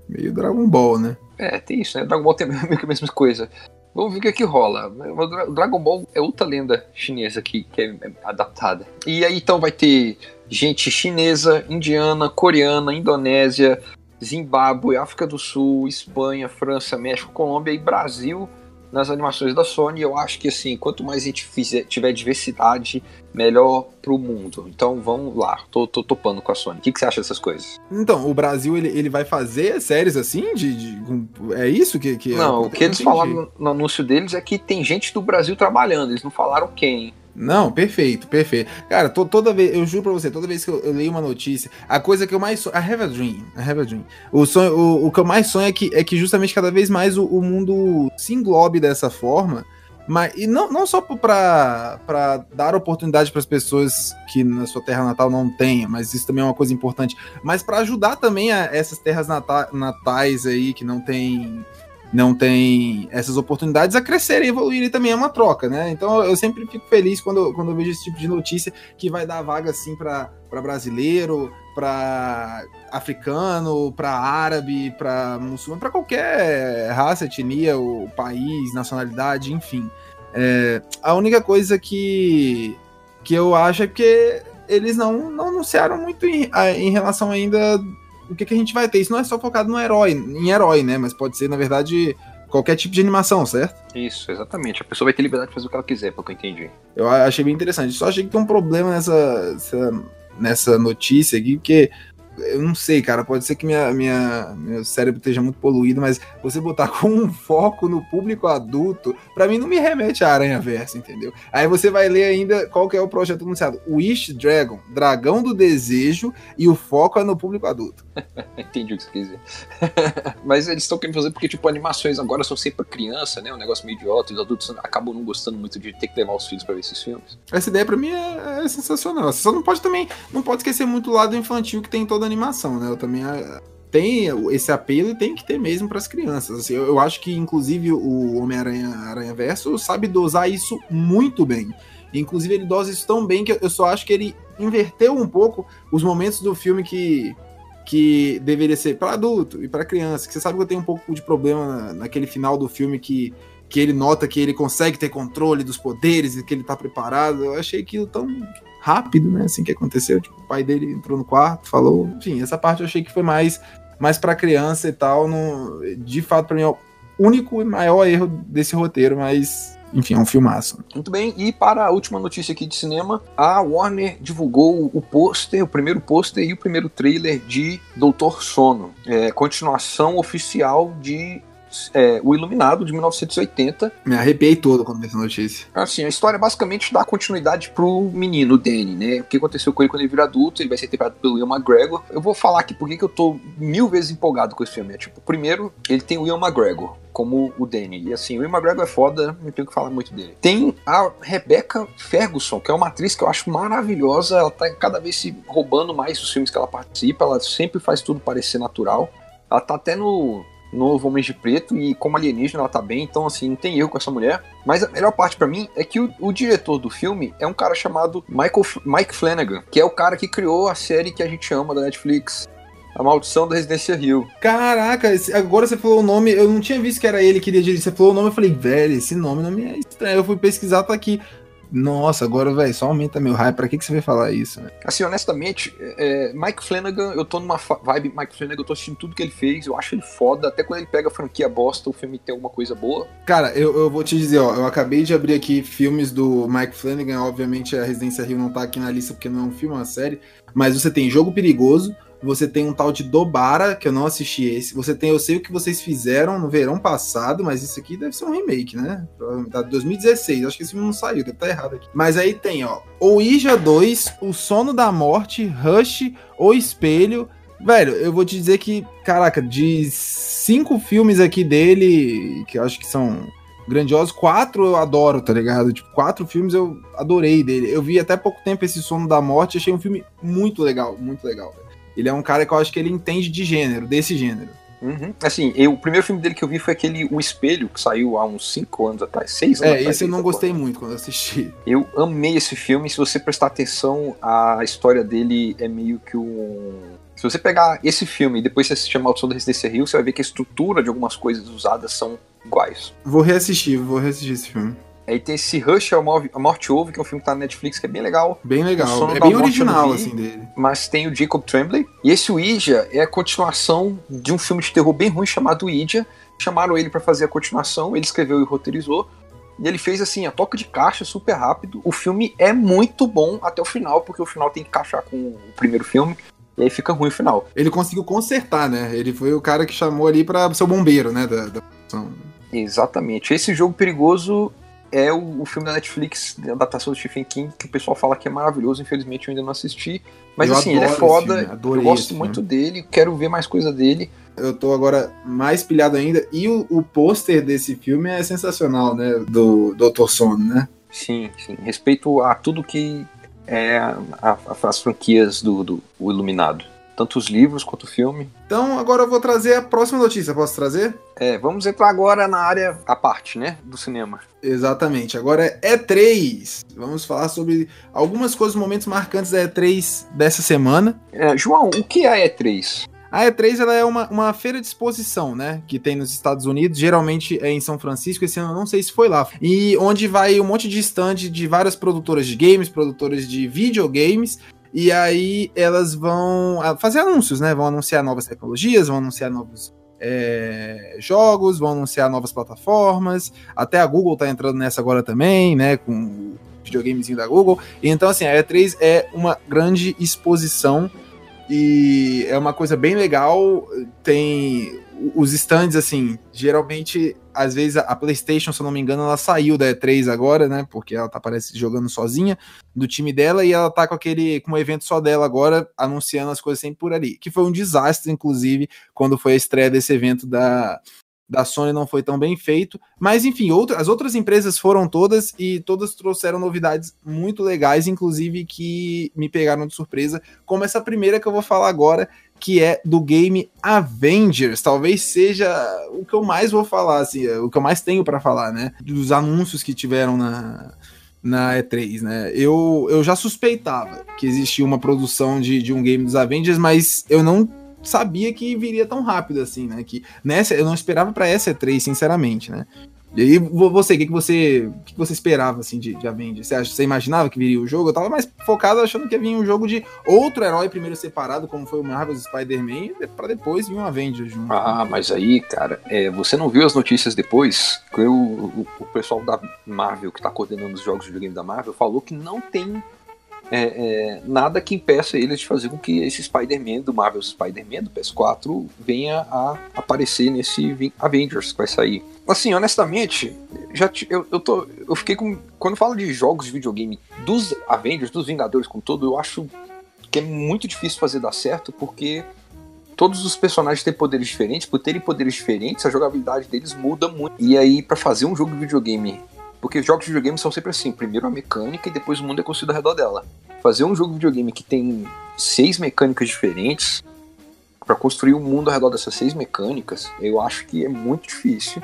Meio Dragon Ball, né? É, tem isso, né? Dragon Ball tem meio que a mesma coisa. Vamos ver o que, é que rola. O Dragon Ball é outra lenda chinesa que, que é adaptada. E aí então vai ter gente chinesa, indiana, coreana, indonésia, Zimbábue, África do Sul, Espanha, França, México, Colômbia e Brasil nas animações da Sony. Eu acho que assim, quanto mais a gente fizer, tiver diversidade, melhor pro mundo. Então vamos lá, tô, tô topando com a Sony. O que, que você acha dessas coisas? Então, o Brasil ele, ele vai fazer séries assim? De, de é isso que, que Não, é? o que eles falaram no anúncio deles é que tem gente do Brasil trabalhando, eles não falaram quem. Não, perfeito, perfeito. Cara, to, toda vez, eu juro pra você, toda vez que eu, eu, leio uma notícia, a coisa que eu mais sonho. I have a dream. I have a dream. O, sonho, o, o que eu mais sonho é que, é que justamente cada vez mais o, o mundo se englobe dessa forma. Mas, e não, não só para dar oportunidade para as pessoas que na sua terra natal não têm, mas isso também é uma coisa importante, mas para ajudar também a essas terras nata, natais aí que não tem não tem essas oportunidades a crescerem e evoluírem também é uma troca, né? Então eu sempre fico feliz quando, quando eu vejo esse tipo de notícia que vai dar vaga assim para brasileiro, para africano, para árabe, para muçulmano, para qualquer raça, etnia, o país, nacionalidade, enfim. É, a única coisa que, que eu acho é que eles não, não anunciaram muito em, em relação ainda o que, que a gente vai ter. Isso não é só focado no herói, em herói, né? Mas pode ser, na verdade, qualquer tipo de animação, certo? Isso, exatamente. A pessoa vai ter liberdade de fazer o que ela quiser, pelo que eu entendi. Eu achei bem interessante. Só achei que tem um problema nessa, nessa notícia aqui, porque eu não sei, cara, pode ser que minha, minha, meu cérebro esteja muito poluído, mas você botar com um foco no público adulto, para mim não me remete à Aranha Versa, entendeu? Aí você vai ler ainda qual que é o projeto anunciado. Wish Dragon, Dragão do Desejo, e o foco é no público adulto. Entendi o que você quis dizer. mas eles estão querendo fazer porque, tipo, animações agora são sempre pra criança, né? Um negócio meio idiota, e os adultos acabam não gostando muito de ter que levar os filhos para ver esses filmes. Essa ideia para mim é, é sensacional. Você só não pode também, não pode esquecer muito o lado infantil que tem toda animação, né? Eu também ah, tem esse apelo e tem que ter mesmo para as crianças. Assim, eu, eu, acho que, inclusive, o Homem-Aranha Aranha Verso sabe dosar isso muito bem. Inclusive, ele dosa isso tão bem que eu só acho que ele inverteu um pouco os momentos do filme que, que deveria ser para adulto e para criança. Que você sabe que eu tenho um pouco de problema naquele final do filme que, que ele nota que ele consegue ter controle dos poderes e que ele tá preparado. Eu achei aquilo tão rápido, né? Assim que aconteceu. Tipo, o pai dele entrou no quarto, falou. Enfim, essa parte eu achei que foi mais, mais pra criança e tal. No, de fato, pra mim é o único e maior erro desse roteiro, mas. Enfim, é um filmaço. Muito bem, e para a última notícia aqui de cinema, a Warner divulgou o pôster, o primeiro pôster e o primeiro trailer de Doutor Sono. É, continuação oficial de é, O Iluminado, de 1980. Me arrepiei todo quando vi essa notícia. Assim, a história basicamente dá continuidade pro menino, Danny, né? O que aconteceu com ele quando ele vira adulto, ele vai ser interpretado pelo Ian McGregor. Eu vou falar aqui porque que eu tô mil vezes empolgado com esse filme. É, tipo, primeiro, ele tem o Ian McGregor como o Danny. E assim, o Ian McGregor é foda, não tenho que falar muito dele. Tem a Rebecca Ferguson, que é uma atriz que eu acho maravilhosa. Ela tá cada vez se roubando mais os filmes que ela participa. Ela sempre faz tudo parecer natural. Ela tá até no novo Homem de Preto e como alienígena ela tá bem, então assim, não tem erro com essa mulher. Mas a melhor parte para mim é que o, o, diretor do filme é um cara chamado Michael, Mike Flanagan, que é o cara que criou a série que a gente ama da Netflix. A Maldição da Residência Rio. Caraca, agora você falou o nome, eu não tinha visto que era ele que iria dirigir. Você falou o nome, eu falei, velho, esse nome não me é estranho. Eu fui pesquisar, tá aqui. Nossa, agora, velho, só aumenta meu hype. Pra que, que você vai falar isso, né? Assim, honestamente, é, Mike Flanagan, eu tô numa vibe Mike Flanagan, eu tô assistindo tudo que ele fez, eu acho ele foda. Até quando ele pega a franquia bosta, o filme tem alguma coisa boa. Cara, eu, eu vou te dizer, ó, eu acabei de abrir aqui filmes do Mike Flanagan. Obviamente, a Residência Rio não tá aqui na lista porque não é um filme, é uma série. Mas você tem Jogo Perigoso, você tem um tal de Dobara, que eu não assisti esse. Você tem Eu Sei O Que Vocês Fizeram no verão passado, mas isso aqui deve ser um remake, né? Da 2016. Acho que esse filme não saiu, deve estar tá errado aqui. Mas aí tem, ó. O Ija 2, O Sono da Morte, Rush, O Espelho. Velho, eu vou te dizer que, caraca, de cinco filmes aqui dele, que eu acho que são grandiosos, quatro eu adoro, tá ligado? Tipo, quatro filmes eu adorei dele. Eu vi até pouco tempo esse Sono da Morte, achei um filme muito legal, muito legal, velho. Ele é um cara que eu acho que ele entende de gênero, desse gênero. Uhum. Assim, eu, o primeiro filme dele que eu vi foi aquele O Espelho, que saiu há uns 5 anos atrás, 6 anos é, atrás. É, esse eu não gostei muito quando assisti. Eu amei esse filme. Se você prestar atenção, a história dele é meio que um Se você pegar esse filme e depois você assistir a Maldição da Residência Rio, você vai ver que a estrutura de algumas coisas usadas são iguais. Vou reassistir, vou reassistir esse filme. Aí tem esse Rush, A Morte Ouve, que é um filme que tá na Netflix, que é bem legal. Bem legal. É bem original, assim, dele. Mas tem o Jacob Tremblay. E esse Ouija é a continuação de um filme de terror bem ruim chamado Ouija. Chamaram ele para fazer a continuação, ele escreveu e roteirizou. E ele fez assim, a toca de caixa super rápido. O filme é muito bom até o final, porque o final tem que encaixar com o primeiro filme. E aí fica ruim o final. Ele conseguiu consertar, né? Ele foi o cara que chamou ali para ser o bombeiro, né? Da, da... Exatamente. Esse jogo perigoso é o, o, filme da Netflix, da adaptação do Stephen King, que o pessoal fala que é maravilhoso. Infelizmente eu ainda não assisti. Mas eu assim, ele é foda. Eu gosto muito dele, quero ver mais coisa dele. Eu tô agora mais pilhado ainda. E o, o pôster desse filme é sensacional, né? Do Dr. Sono, né? Sim, sim. Respeito a tudo que é a, a, as franquias do, do Iluminado. Tanto os livros quanto o filme. Então agora eu vou trazer a próxima notícia. Posso trazer? É, vamos entrar agora na área à parte, né? Do cinema. Exatamente. Agora é E3. Vamos falar sobre algumas coisas, momentos marcantes da E3 dessa semana. É, João, o que é a E3? A E3 ela é uma, uma feira de exposição, né? Que tem nos Estados Unidos, geralmente é em São Francisco, esse ano eu não sei se foi lá. E onde vai um monte de stand de várias produtoras de games, produtoras de videogames. E aí elas vão ah, fazer anúncios, né? Vão anunciar novas tecnologias, vão anunciar novos é, jogos, vão anunciar novas plataformas. Até a Google tá entrando nessa agora também, né? Com o videogamezinho da Google. Então, assim, a E3 é uma grande exposição e é uma coisa bem legal. Tem os stands, assim, geralmente, às vezes a PlayStation, se eu não me engano, ela saiu da E3 agora, né? Porque ela tá, parece, jogando sozinha do time dela e ela tá com aquele, com um evento só dela agora, anunciando as coisas sempre por ali. Que foi um desastre, inclusive, quando foi a estreia desse evento da, da Sony não foi tão bem feito. Mas enfim, outra, as outras empresas foram todas e todas trouxeram novidades muito legais, inclusive que me pegaram de surpresa, como essa primeira que eu vou falar agora, que é do game Avengers. Talvez seja o que eu mais vou falar, assim, o que eu mais tenho para falar, né? Dos anúncios que tiveram na, na E3, né? Eu, eu já suspeitava que existia uma produção de, de um game dos Avengers, mas eu não sabia que viria tão rápido assim, né? Que nessa eu não esperava para essa E3, sinceramente, né? E você, o que, que você que, que você esperava assim de, de Avengers? Você, você imaginava que viria o jogo? Eu tava mais focado achando que vir um jogo de outro herói primeiro separado, como foi o Marvel's Spider-Man, para depois vir um Avengers junto. Ah, mas aí, cara, é, você não viu as notícias depois? Que o, o, o pessoal da Marvel, que tá coordenando os jogos de videogame da Marvel, falou que não tem é, é, nada que impeça eles de fazer com que esse Spider-Man do Marvel Spider-Man do PS4 venha a aparecer nesse Avengers que vai sair. Assim, honestamente, já eu, eu, tô, eu fiquei com. Quando falo de jogos de videogame dos Avengers, dos Vingadores com todo, eu acho que é muito difícil fazer dar certo porque todos os personagens têm poderes diferentes, por terem poderes diferentes, a jogabilidade deles muda muito. E aí, para fazer um jogo de videogame porque jogos de videogame são sempre assim: primeiro a mecânica e depois o mundo é construído ao redor dela. Fazer um jogo de videogame que tem seis mecânicas diferentes, para construir um mundo ao redor dessas seis mecânicas, eu acho que é muito difícil.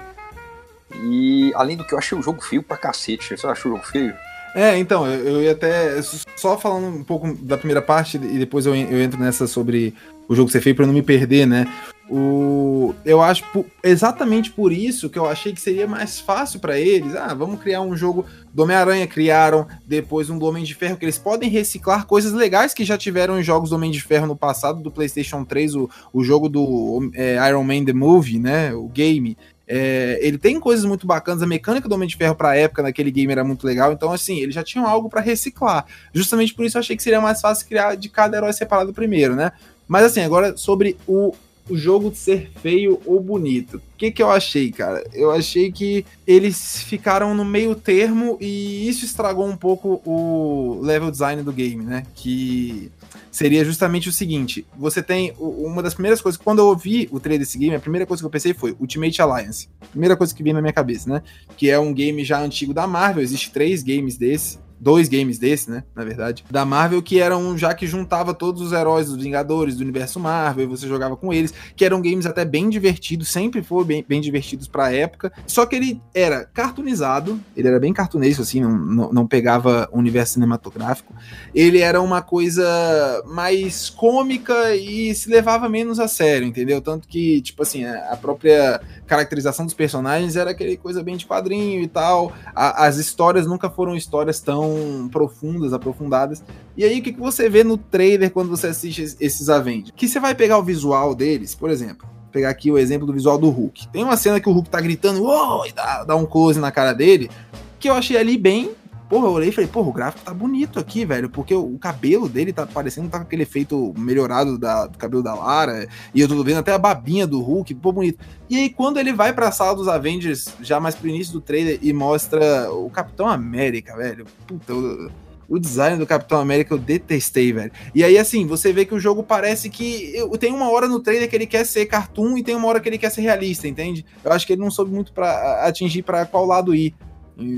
E além do que eu achei o jogo feio pra cacete. Você achou o jogo feio? É, então, eu, ia até. Só falando um pouco da primeira parte e depois eu, eu entro nessa sobre o jogo ser feio pra não me perder, né? O, eu acho exatamente por isso que eu achei que seria mais fácil para eles. Ah, vamos criar um jogo do Homem-Aranha, criaram depois um do Homem de Ferro, que eles podem reciclar coisas legais que já tiveram em jogos do Homem de Ferro no passado, do PlayStation 3, o, o jogo do é, Iron Man The Movie, né? O game. É, ele tem coisas muito bacanas, a mecânica do Homem de Ferro pra época naquele game era muito legal, então assim, eles já tinham algo para reciclar. Justamente por isso eu achei que seria mais fácil criar de cada herói separado primeiro, né? Mas assim, agora sobre o o jogo ser feio ou bonito. O que, que eu achei, cara? Eu achei que eles ficaram no meio termo e isso estragou um pouco o level design do game, né? Que seria justamente o seguinte: você tem uma das primeiras coisas, quando eu ouvi o trailer desse game, a primeira coisa que eu pensei foi Ultimate Alliance. Primeira coisa que veio na minha cabeça, né? Que é um game já antigo da Marvel, existe três games desse dois games desse, né? Na verdade, da Marvel, que eram já que juntava todos os heróis dos Vingadores, do universo Marvel, e você jogava com eles, que eram games até bem divertidos, sempre foram bem, bem divertidos pra época. Só que ele era cartoonizado, ele era bem cartunesco, assim, não, não, não pegava o universo cinematográfico. Ele era uma coisa mais cômica e se levava menos a sério, entendeu? Tanto que, tipo assim, a própria caracterização dos personagens era aquele coisa bem de quadrinho e tal. A, as histórias nunca foram histórias tão profundas, aprofundadas. E aí, o que, que você vê no trailer quando você assiste esses Avengers? Que você vai pegar o visual deles, por exemplo. Pegar aqui o exemplo do visual do Hulk. Tem uma cena que o Hulk tá gritando, e dá, dá um close na cara dele, que eu achei ali bem Porra, eu olhei e falei, porra, o gráfico tá bonito aqui, velho, porque o, cabelo dele tá parecendo tá com aquele efeito melhorado da, do cabelo da Lara, e eu tô vendo até a babinha do Hulk, pô, bonito. E aí, quando ele vai pra sala dos Avengers, já mais pro início do trailer, e mostra o Capitão América, velho, puta, o, design do Capitão América eu detestei, velho. E aí, assim, você vê que o jogo parece que. Tem uma hora no trailer que ele quer ser cartoon e tem uma hora que ele quer ser realista, entende? Eu acho que ele não soube muito para atingir para qual lado ir.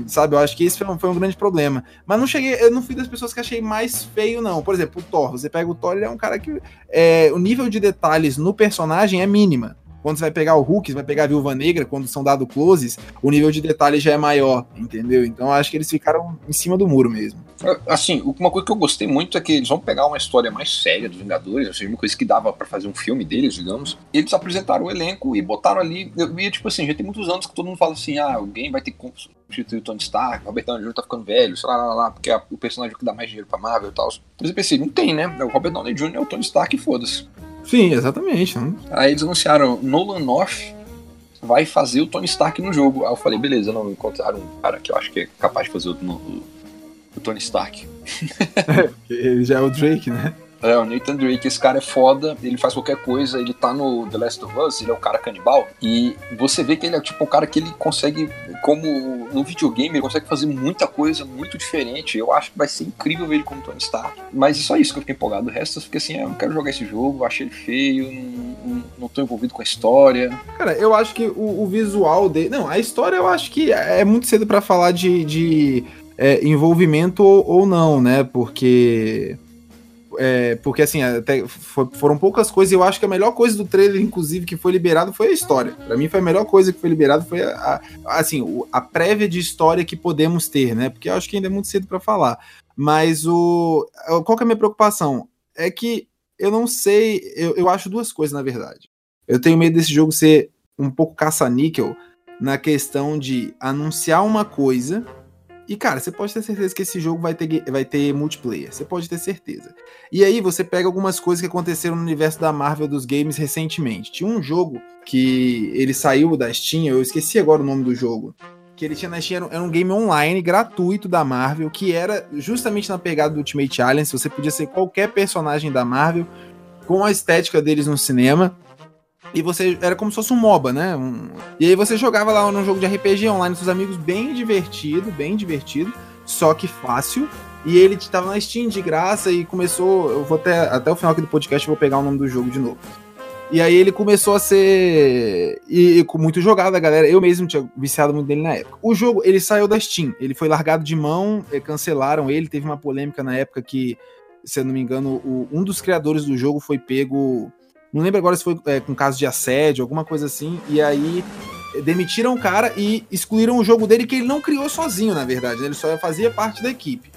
Sabe, eu acho que esse foi um, foi um, grande problema. Mas não cheguei, eu não fui das pessoas que achei mais feio, não. Por exemplo, o Thor. Você pega o Thor, ele é um cara que. É, o nível de detalhes no personagem é mínima. Quando você vai pegar o Hulk, você vai pegar a Viúva Negra, quando são dados closes, o nível de detalhe já é maior, entendeu? Então acho que eles ficaram em cima do muro mesmo. Assim, uma coisa que eu gostei muito é que eles vão pegar uma história mais séria dos Vingadores, ou seja, uma coisa que dava para fazer um filme deles, digamos. Eles apresentaram o elenco e botaram ali. Eu ia, tipo assim, já tem muitos anos que todo mundo fala assim: ah, alguém vai ter que substituir o Tony Stark, o Robert Downey Jr. tá ficando velho, sei lá, lá, lá, porque é o personagem que dá mais dinheiro pra Marvel e tal. Mas eu pensei, não tem, né? O Robert Downey Jr. é o Tony Stark e foda-se. Sim, exatamente. Né? Aí eles anunciaram Nolan North vai fazer o Tony Stark no jogo. Aí eu falei, beleza, não encontraram um cara que eu acho que é capaz de fazer o, o, Tony Stark. ele já é o Drake, né? É, o Nathan Drake, esse cara é foda, ele faz qualquer coisa, ele tá no The Last of Us, ele é o cara canibal, e você vê que ele é tipo um cara que ele consegue, como no videogame, ele consegue fazer muita coisa muito diferente. Eu acho que vai ser incrível ver ele como Tony Stark. Mas é só isso que eu fiquei empolgado. O resto eu fiquei assim, ah, eu não quero jogar esse jogo, achei ele feio, não, não, não tô envolvido com a história. Cara, eu acho que o, o visual dele. Não, a história eu acho que é muito cedo para falar de. de... É, envolvimento ou, ou não, né? Porque é, porque assim, até foram poucas coisas, e eu acho que a melhor coisa do trailer, inclusive, que foi liberado foi a história. Para mim, foi a melhor coisa que foi liberado foi a, a, assim, a prévia de história que podemos ter, né? Porque eu acho que ainda é muito cedo para falar. Mas o. Qual que é a minha preocupação? É que eu não sei. Eu, eu acho duas coisas, na verdade. Eu tenho medo desse jogo ser um pouco caça-níquel na questão de anunciar uma coisa e, cara, você pode ter certeza que esse jogo vai ter, vai ter multiplayer. Você pode ter certeza. E aí você pega algumas coisas que aconteceram no universo da Marvel dos games recentemente. Tinha um jogo que ele saiu da Steam, eu esqueci agora o nome do jogo. Que ele tinha na Steam, era um game online gratuito da Marvel, que era justamente na pegada do Ultimate Alliance. Você podia ser qualquer personagem da Marvel, com a estética deles no cinema. E você era como se fosse um MOBA, né? Um... E aí você jogava lá num jogo de RPG online com seus amigos, bem divertido, bem divertido, só que fácil. E ele estava na Steam de graça e começou. Eu vou até, até o final aqui do podcast, vou pegar o nome do jogo de novo. E aí ele começou a ser. E, e muito jogado, a galera. Eu mesmo tinha viciado muito dele na época. O jogo, ele saiu da Steam. Ele foi largado de mão, cancelaram ele. Teve uma polêmica na época que, se eu não me engano, o, um dos criadores do jogo foi pego não lembro agora se foi é, com caso de assédio, alguma coisa assim. E aí demitiram o cara e excluíram o jogo dele que ele não criou sozinho, na verdade. Né? Ele só fazia parte da equipe.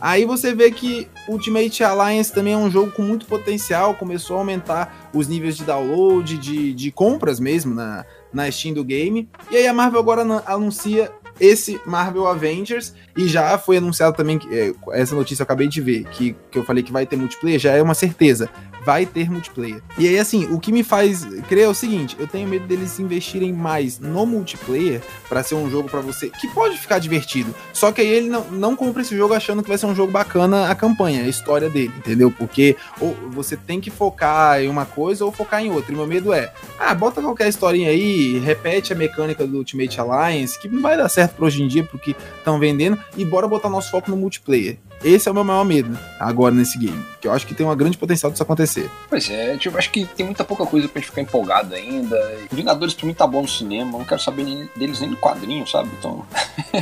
Aí você vê que Ultimate Alliance também é um jogo com muito potencial, começou a aumentar os níveis de download, de, de compras mesmo na, na Steam do game. E aí a Marvel agora anuncia esse Marvel Avengers e já foi anunciado também é, essa notícia eu acabei de ver que, que eu falei que vai ter multiplayer já é uma certeza vai ter multiplayer. E aí, assim, o que me faz crer é o seguinte: eu tenho medo deles investirem mais no multiplayer para ser um jogo para você que pode ficar divertido. Só que aí ele não, não compra esse jogo achando que vai ser um jogo bacana a campanha, a história dele, entendeu? Porque ou você tem que focar em uma coisa ou focar em outra. E meu medo é, ah, bota qualquer historinha aí, repete a mecânica do Ultimate Alliance, que não vai dar certo pra hoje em dia, porque estão vendendo, e bora botar nosso foco no multiplayer. Esse é o meu maior medo agora nesse game. Que eu acho que tem um grande potencial disso acontecer. Pois é, tipo, acho que tem muita pouca coisa pra gente ficar empolgado ainda. Vingadores pra mim tá bom no cinema, não quero saber nem, deles nem no quadrinho, sabe? Então.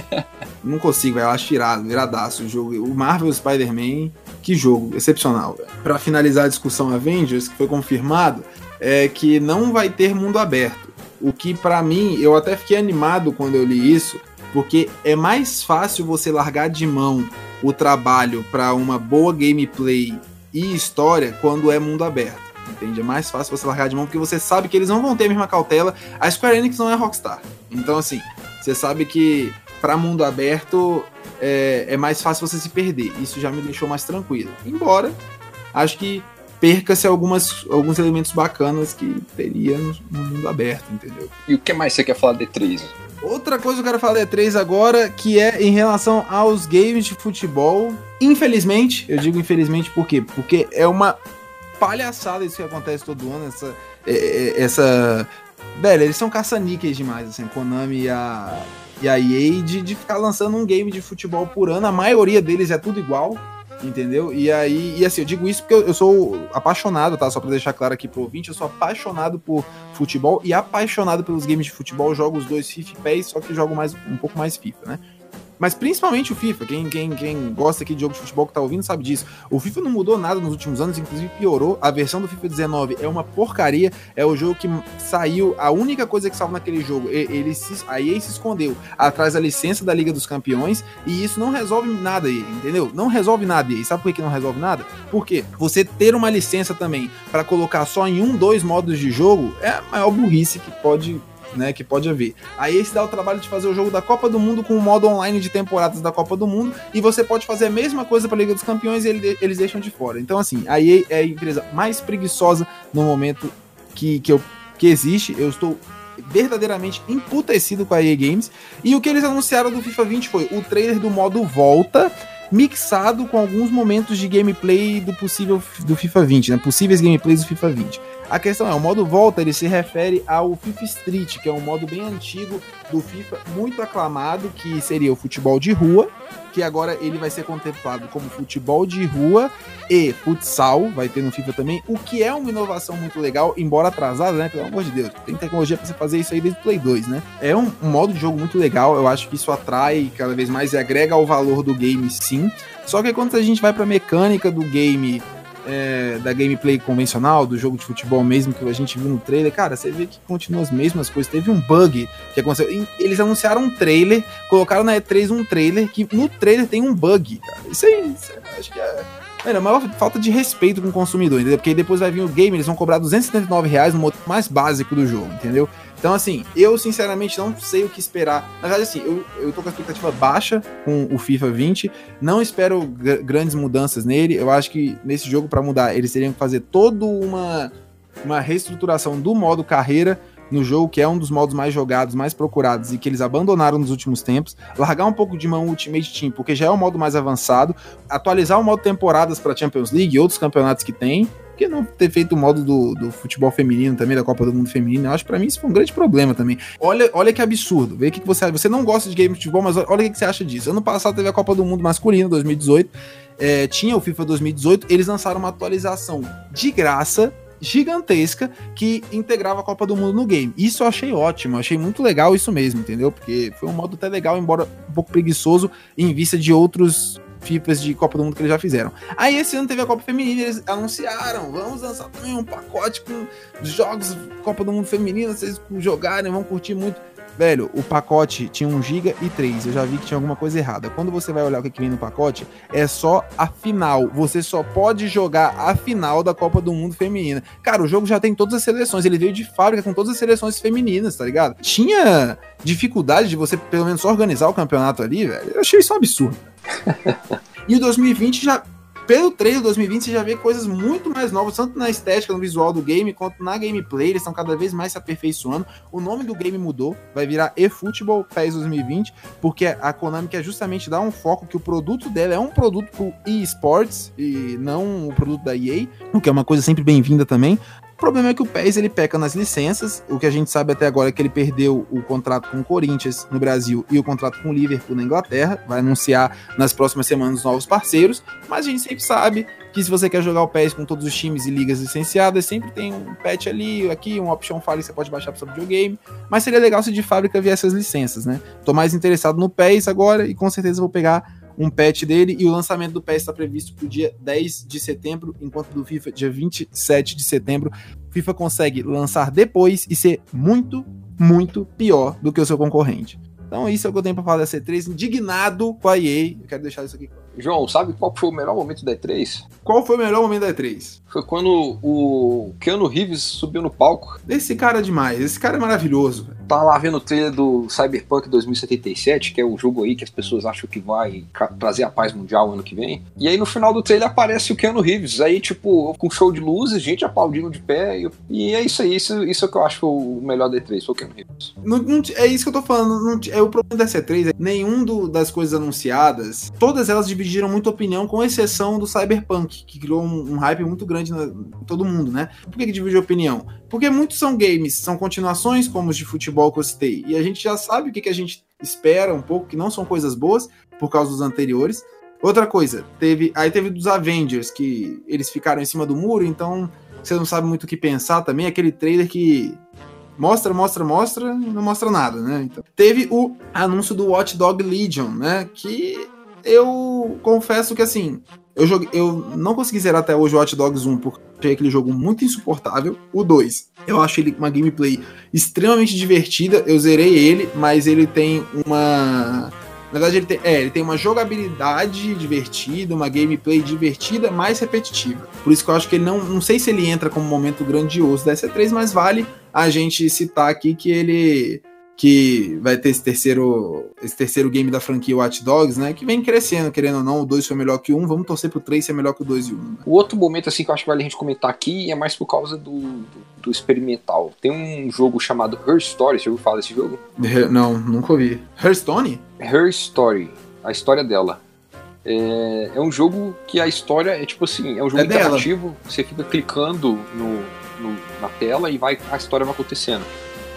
não consigo, eu acho irado, iradaço o jogo. O Marvel Spider-Man, que jogo, excepcional. Para finalizar a discussão Avengers, que foi confirmado, é que não vai ter mundo aberto. O que para mim, eu até fiquei animado quando eu li isso, porque é mais fácil você largar de mão o trabalho para uma boa gameplay e história quando é mundo aberto. Entende? É mais fácil você largar de mão porque você sabe que eles não vão ter a mesma cautela. A Square Enix não é Rockstar. Então, assim, você sabe que para mundo aberto é, é, mais fácil você se perder. Isso já me deixou mais tranquilo. Embora, acho que perca-se algumas, alguns elementos bacanas que teria no, mundo aberto, entendeu? E o que mais você quer falar de E3? Outra coisa que eu quero falar de E3 agora, que é em relação aos games de futebol. Infelizmente, eu digo infelizmente por quê? Porque é uma palhaçada isso que acontece todo ano, essa. É, é, essa velho, eles são caça-níqueis demais, assim, Konami e a, e a EA de, de ficar lançando um game de futebol por ano. A maioria deles é tudo igual, entendeu? E aí, e assim, eu digo isso porque eu, eu, sou apaixonado, tá? Só pra deixar claro aqui pro ouvinte, eu sou apaixonado por futebol e apaixonado pelos games de futebol. jogo os dois FIFA e PES, só que jogo mais, um pouco mais FIFA, né? Mas principalmente o FIFA. Quem, quem, quem gosta aqui de jogo de futebol que tá ouvindo sabe disso. O FIFA não mudou nada nos últimos anos, inclusive piorou. A versão do FIFA 19 é uma porcaria. É o jogo que saiu. A única coisa que salva naquele jogo, ele se, a EA se escondeu atrás da licença da Liga dos Campeões. E isso não resolve nada entendeu? Não resolve nada aí. Sabe por que não resolve nada? Porque você ter uma licença também para colocar só em um, dois modos de jogo é a maior burrice que pode né, que pode haver. Aí esse dá o trabalho de fazer o jogo da Copa do Mundo com o modo online de temporadas da Copa do Mundo e você pode fazer a mesma coisa para a Liga dos Campeões e eles deixam de fora. Então assim, a EA é a empresa mais preguiçosa no momento que, que, eu, que existe. Eu estou verdadeiramente emputecido com a EA Games. E o que eles anunciaram do FIFA 20 foi o trailer do modo volta mixado com alguns momentos de gameplay do possível do FIFA 20, né? Possíveis gameplays do FIFA 20. A questão é, o modo volta ele se refere ao FIFA Street, que é um modo bem antigo do FIFA, muito aclamado, que seria o futebol de rua, que agora ele vai ser contemplado como futebol de rua e futsal, vai ter no FIFA também, o que é uma inovação muito legal, embora atrasada, né? Pelo amor de Deus, tem tecnologia para você fazer isso aí desde o Play 2, né? É um, um modo de jogo muito legal, eu acho que isso atrai cada vez mais e agrega ao valor do game, sim. Só que quando a gente vai para mecânica do game é, da gameplay convencional, do jogo de futebol mesmo que a gente viu no trailer, cara, você vê que continua as mesmas coisas. Teve um bug que aconteceu. Eles anunciaram um trailer, colocaram na E3 um trailer, que no trailer tem um bug, cara. Isso aí, isso aí acho que é. Mano, a maior falta de respeito com o consumidor, entendeu? Porque depois vai vir o game, eles vão cobrar 279 reais no modo mais básico do jogo, entendeu? Então, assim, eu sinceramente não sei o que esperar. Na verdade, assim, eu, eu tô com a expectativa baixa com o FIFA 20. Não espero grandes mudanças nele. Eu acho que nesse jogo, para mudar, eles teriam que fazer toda uma, uma reestruturação do modo carreira no jogo, que é um dos modos mais jogados, mais procurados e que eles abandonaram nos últimos tempos. Largar um pouco de mão o Ultimate Team, porque já é o modo mais avançado. Atualizar o modo temporadas para Champions League e outros campeonatos que tem que não ter feito o modo do, do futebol feminino também, da Copa do Mundo Feminino? Eu acho que pra mim isso foi um grande problema também. Olha, olha que absurdo. Vê o que, que você Você não gosta de game de futebol, mas olha o que, que você acha disso. Ano passado teve a Copa do Mundo masculino, 2018. É, tinha o FIFA 2018. Eles lançaram uma atualização de graça gigantesca que integrava a Copa do Mundo no game. Isso eu achei ótimo, achei muito legal isso mesmo, entendeu? Porque foi um modo até legal, embora um pouco preguiçoso em vista de outros FIFAs de Copa do Mundo que eles já fizeram. Aí esse ano teve a Copa Feminina, eles anunciaram, vamos lançar também um pacote com jogos Copa do Mundo Feminina, vocês jogarem, vão curtir muito. Velho, o pacote tinha 1 GB e 3. Eu já vi que tinha alguma coisa errada. Quando você vai olhar o que vem no pacote, é só a final. Você só pode jogar a final da Copa do Mundo Feminina. Cara, o jogo já tem todas as seleções. Ele veio de fábrica com todas as seleções femininas, tá ligado? Tinha dificuldade de você, pelo menos, organizar o campeonato ali, velho. Eu achei isso um absurdo. e o 2020 já pelo trailer 2020 você já vê coisas muito mais novas, tanto na estética, no visual do game, quanto na gameplay, eles estão cada vez mais se aperfeiçoando. O nome do game mudou, vai virar eFootball PES 2020, porque a Konami quer justamente dar um foco que o produto dela é um produto pro eSports e não o produto da EA, o que é uma coisa sempre bem-vinda também. O problema é que o PES ele peca nas licenças. O que a gente sabe até agora é que ele perdeu o contrato com o Corinthians no Brasil e o contrato com o Liverpool na Inglaterra. Vai anunciar nas próximas semanas novos parceiros. Mas a gente sempre sabe que se você quer jogar o PES com todos os times e ligas licenciadas, sempre tem um patch ali, aqui, um option file que você pode baixar para o seu videogame. Mas seria legal se de fábrica viesse as licenças, né? Tô mais interessado no PES agora e com certeza vou pegar um patch dele e o lançamento do PES está previsto para o dia 10 de setembro, enquanto do FIFA dia 27 de setembro. O FIFA consegue lançar depois e ser muito, muito pior do que o seu concorrente. Então isso é o que eu tenho para falar da C3, indignado com a EA. Eu quero deixar isso aqui. João, sabe qual foi o melhor momento da E3? Qual foi o melhor momento da E3? Foi quando o Keanu Reeves subiu no palco. Esse cara é demais, esse cara é maravilhoso. Tá lá vendo o trailer do Cyberpunk 2077, que é o jogo aí que as pessoas acham que vai trazer a paz mundial ano que vem. E aí no final do trailer aparece o Keanu Reeves, aí tipo, com show de luzes, gente aplaudindo de pé. E, e é isso aí, isso, isso é que eu acho o melhor da E3, foi o Keanu Reeves. Não, não, é isso que eu tô falando, não, é o problema da C3, é nenhum do, das coisas anunciadas, todas elas dividiram dividiram muita opinião, com exceção do Cyberpunk, que criou um, um hype muito grande em todo mundo, né? Por que, que dividiu opinião? Porque muitos são games, são continuações como os de futebol que eu citei, e a gente já sabe o que, que a gente espera um pouco, que não são coisas boas, por causa dos anteriores. Outra coisa, teve aí teve dos Avengers, que eles ficaram em cima do muro, então você não sabe muito o que pensar também, aquele trailer que mostra, mostra, mostra e não mostra nada, né? Então, teve o anúncio do Watch Dog Legion, né? Que eu confesso que assim, eu, joguei, eu não consegui zerar até hoje o Watch Dogs 1 porque achei aquele jogo muito insuportável. O 2, eu acho ele uma gameplay extremamente divertida. Eu zerei ele, mas ele tem uma. Na verdade, ele tem, é, ele tem uma jogabilidade divertida, uma gameplay divertida, mais repetitiva. Por isso que eu acho que ele não. Não sei se ele entra como um momento grandioso da S3, mas vale a gente citar aqui que ele que vai ter esse terceiro, esse terceiro game da franquia Watch Dogs, né? Que vem crescendo, querendo ou não. O 2 foi melhor que o 1. Um, vamos torcer pro 3 ser melhor que o 2 e o 1. Né? O outro momento, assim, que eu acho que vale a gente comentar aqui é mais por causa do, do, do experimental. Tem um jogo chamado Her Story. Você ouviu falar desse jogo? Não, nunca ouvi. Her Story? Her Story. A história dela. É, é um jogo que a história é tipo assim: é um jogo é interativo. Dela. Você fica clicando no, no, na tela e vai, a história vai acontecendo.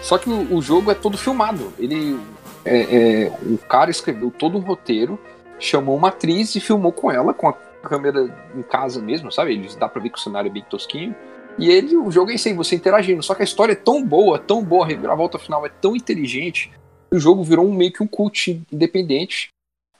Só que o, o jogo é todo filmado. Ele, é, é, o cara escreveu todo um roteiro, chamou uma atriz e filmou com ela, com a câmera em casa mesmo, sabe? Eles dá pra ver que o cenário é bem tosquinho. E ele, o jogo é isso aí, você interagindo. Só que a história é tão boa, tão boa, a reviravolta final é tão inteligente, que o jogo virou um, meio que um cult independente.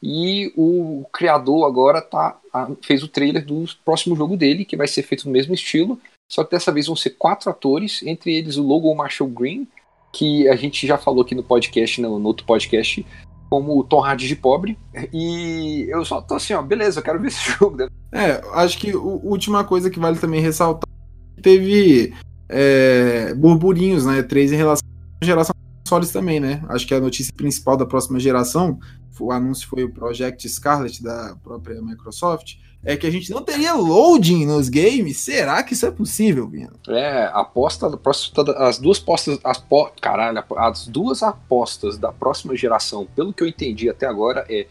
E o criador agora tá, fez o trailer do próximo jogo dele, que vai ser feito no mesmo estilo. Só que dessa vez vão ser quatro atores, entre eles o Logan Marshall Green, que a gente já falou aqui no podcast, no, no outro podcast, como o Tom Hardy de pobre. E eu só tô assim, ó, beleza, eu quero ver esse jogo. Né? É, acho que a última coisa que vale também ressaltar teve é, burburinhos, né? Três em relação à geração de consoles também, né? Acho que a notícia principal da próxima geração, o anúncio foi o Project Scarlet da própria Microsoft é que a gente não teria loading nos games. Será que isso é possível, Vino? É, aposta, as duas apostas, as po, caralho, as duas apostas da próxima geração, pelo que eu entendi até agora, é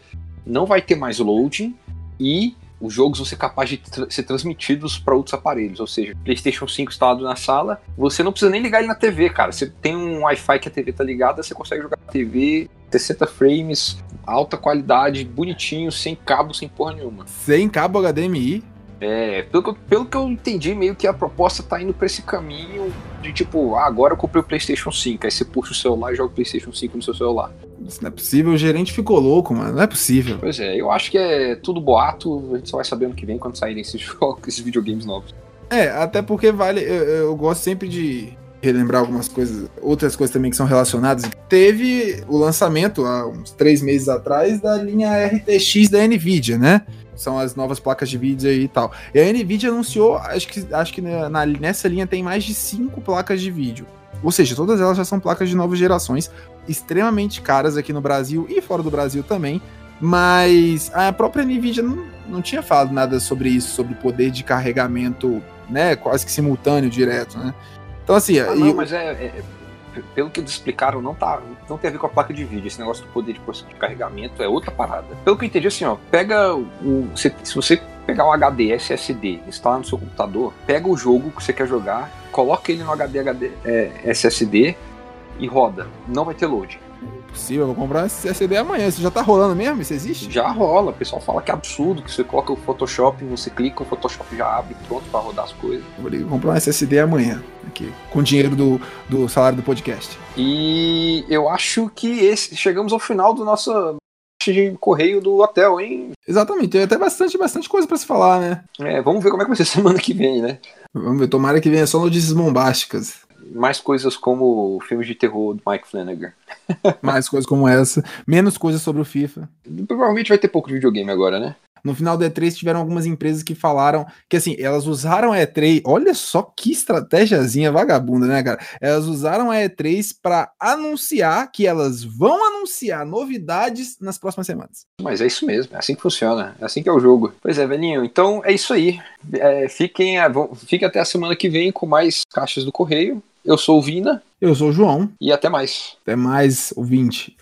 não vai ter mais loading e os jogos vão ser capazes de tra ser transmitidos para outros aparelhos, ou seja, PlayStation 5 instalado na sala, você não precisa nem ligar ele na TV, cara. Você tem um Wi-Fi que a TV tá ligada, você consegue jogar na TV 60 frames, alta qualidade, bonitinho, sem cabo, sem porra nenhuma. Sem cabo HDMI? É, pelo que, eu, pelo que eu entendi, meio que a proposta tá indo pra esse caminho de tipo, ah, agora eu comprei o PlayStation 5, aí você puxa o celular e joga o PlayStation 5 no seu celular. Isso não é possível, o gerente ficou louco, mano, não é possível. Pois é, eu acho que é tudo boato, a gente só vai saber ano que vem quando saírem esses jogos, esses videogames novos. É, até porque vale, eu, eu gosto sempre de relembrar algumas coisas, outras coisas também que são relacionadas. Teve o lançamento há uns três meses atrás da linha RTX da Nvidia, né? São as novas placas de vídeo e tal. E a Nvidia anunciou, acho que, acho que na, nessa linha tem mais de cinco placas de vídeo. Ou seja, todas elas já são placas de novas gerações, extremamente caras aqui no Brasil e fora do Brasil também. Mas a própria Nvidia não, não tinha falado nada sobre isso, sobre poder de carregamento, né? Quase que simultâneo, direto, né? Então, assim. Ah, não, mas é, é, Pelo que eles explicaram, não, tá, não tem a ver com a placa de vídeo. Esse negócio do poder de, de carregamento é outra parada. Pelo que eu entendi, assim, ó, pega o. Se, se você pegar um HD SSD, instalar no seu computador, pega o jogo que você quer jogar, coloca ele no HD, HD é, SSD e roda. Não vai ter load. Possível, eu vou comprar esse SSD amanhã. Isso já tá rolando mesmo? Isso existe? Já rola. O pessoal fala que é absurdo, que você coloca o Photoshop, você clica, o Photoshop já abre pronto para rodar as coisas. Vou comprar um SSD amanhã, aqui, com dinheiro do, do salário do podcast. E eu acho que esse, chegamos ao final do nosso de correio do hotel, hein? Exatamente, tem até bastante, bastante coisa para se falar, né? É, vamos ver como é que vai ser semana que vem, né? Vamos ver, tomara que venha só notícias bombásticas mais coisas como filmes de terror do Mike Flanagan. mais coisas como essa. Menos coisas sobre o FIFA. Provavelmente vai ter pouco de videogame agora, né? No final do E3 tiveram algumas empresas que falaram que assim, elas usaram a E3, olha só que estratégiazinha vagabunda, né, cara? Elas usaram a E3 para anunciar que elas vão anunciar novidades nas próximas semanas. Mas é isso mesmo, é assim que funciona, é assim que é o jogo. Pois é, velhinho, então é isso aí. É, fiquem, fiquem até a semana que vem com mais caixas do correio. Eu sou o Vina. Eu sou o João. E até mais. Até mais, ouvinte.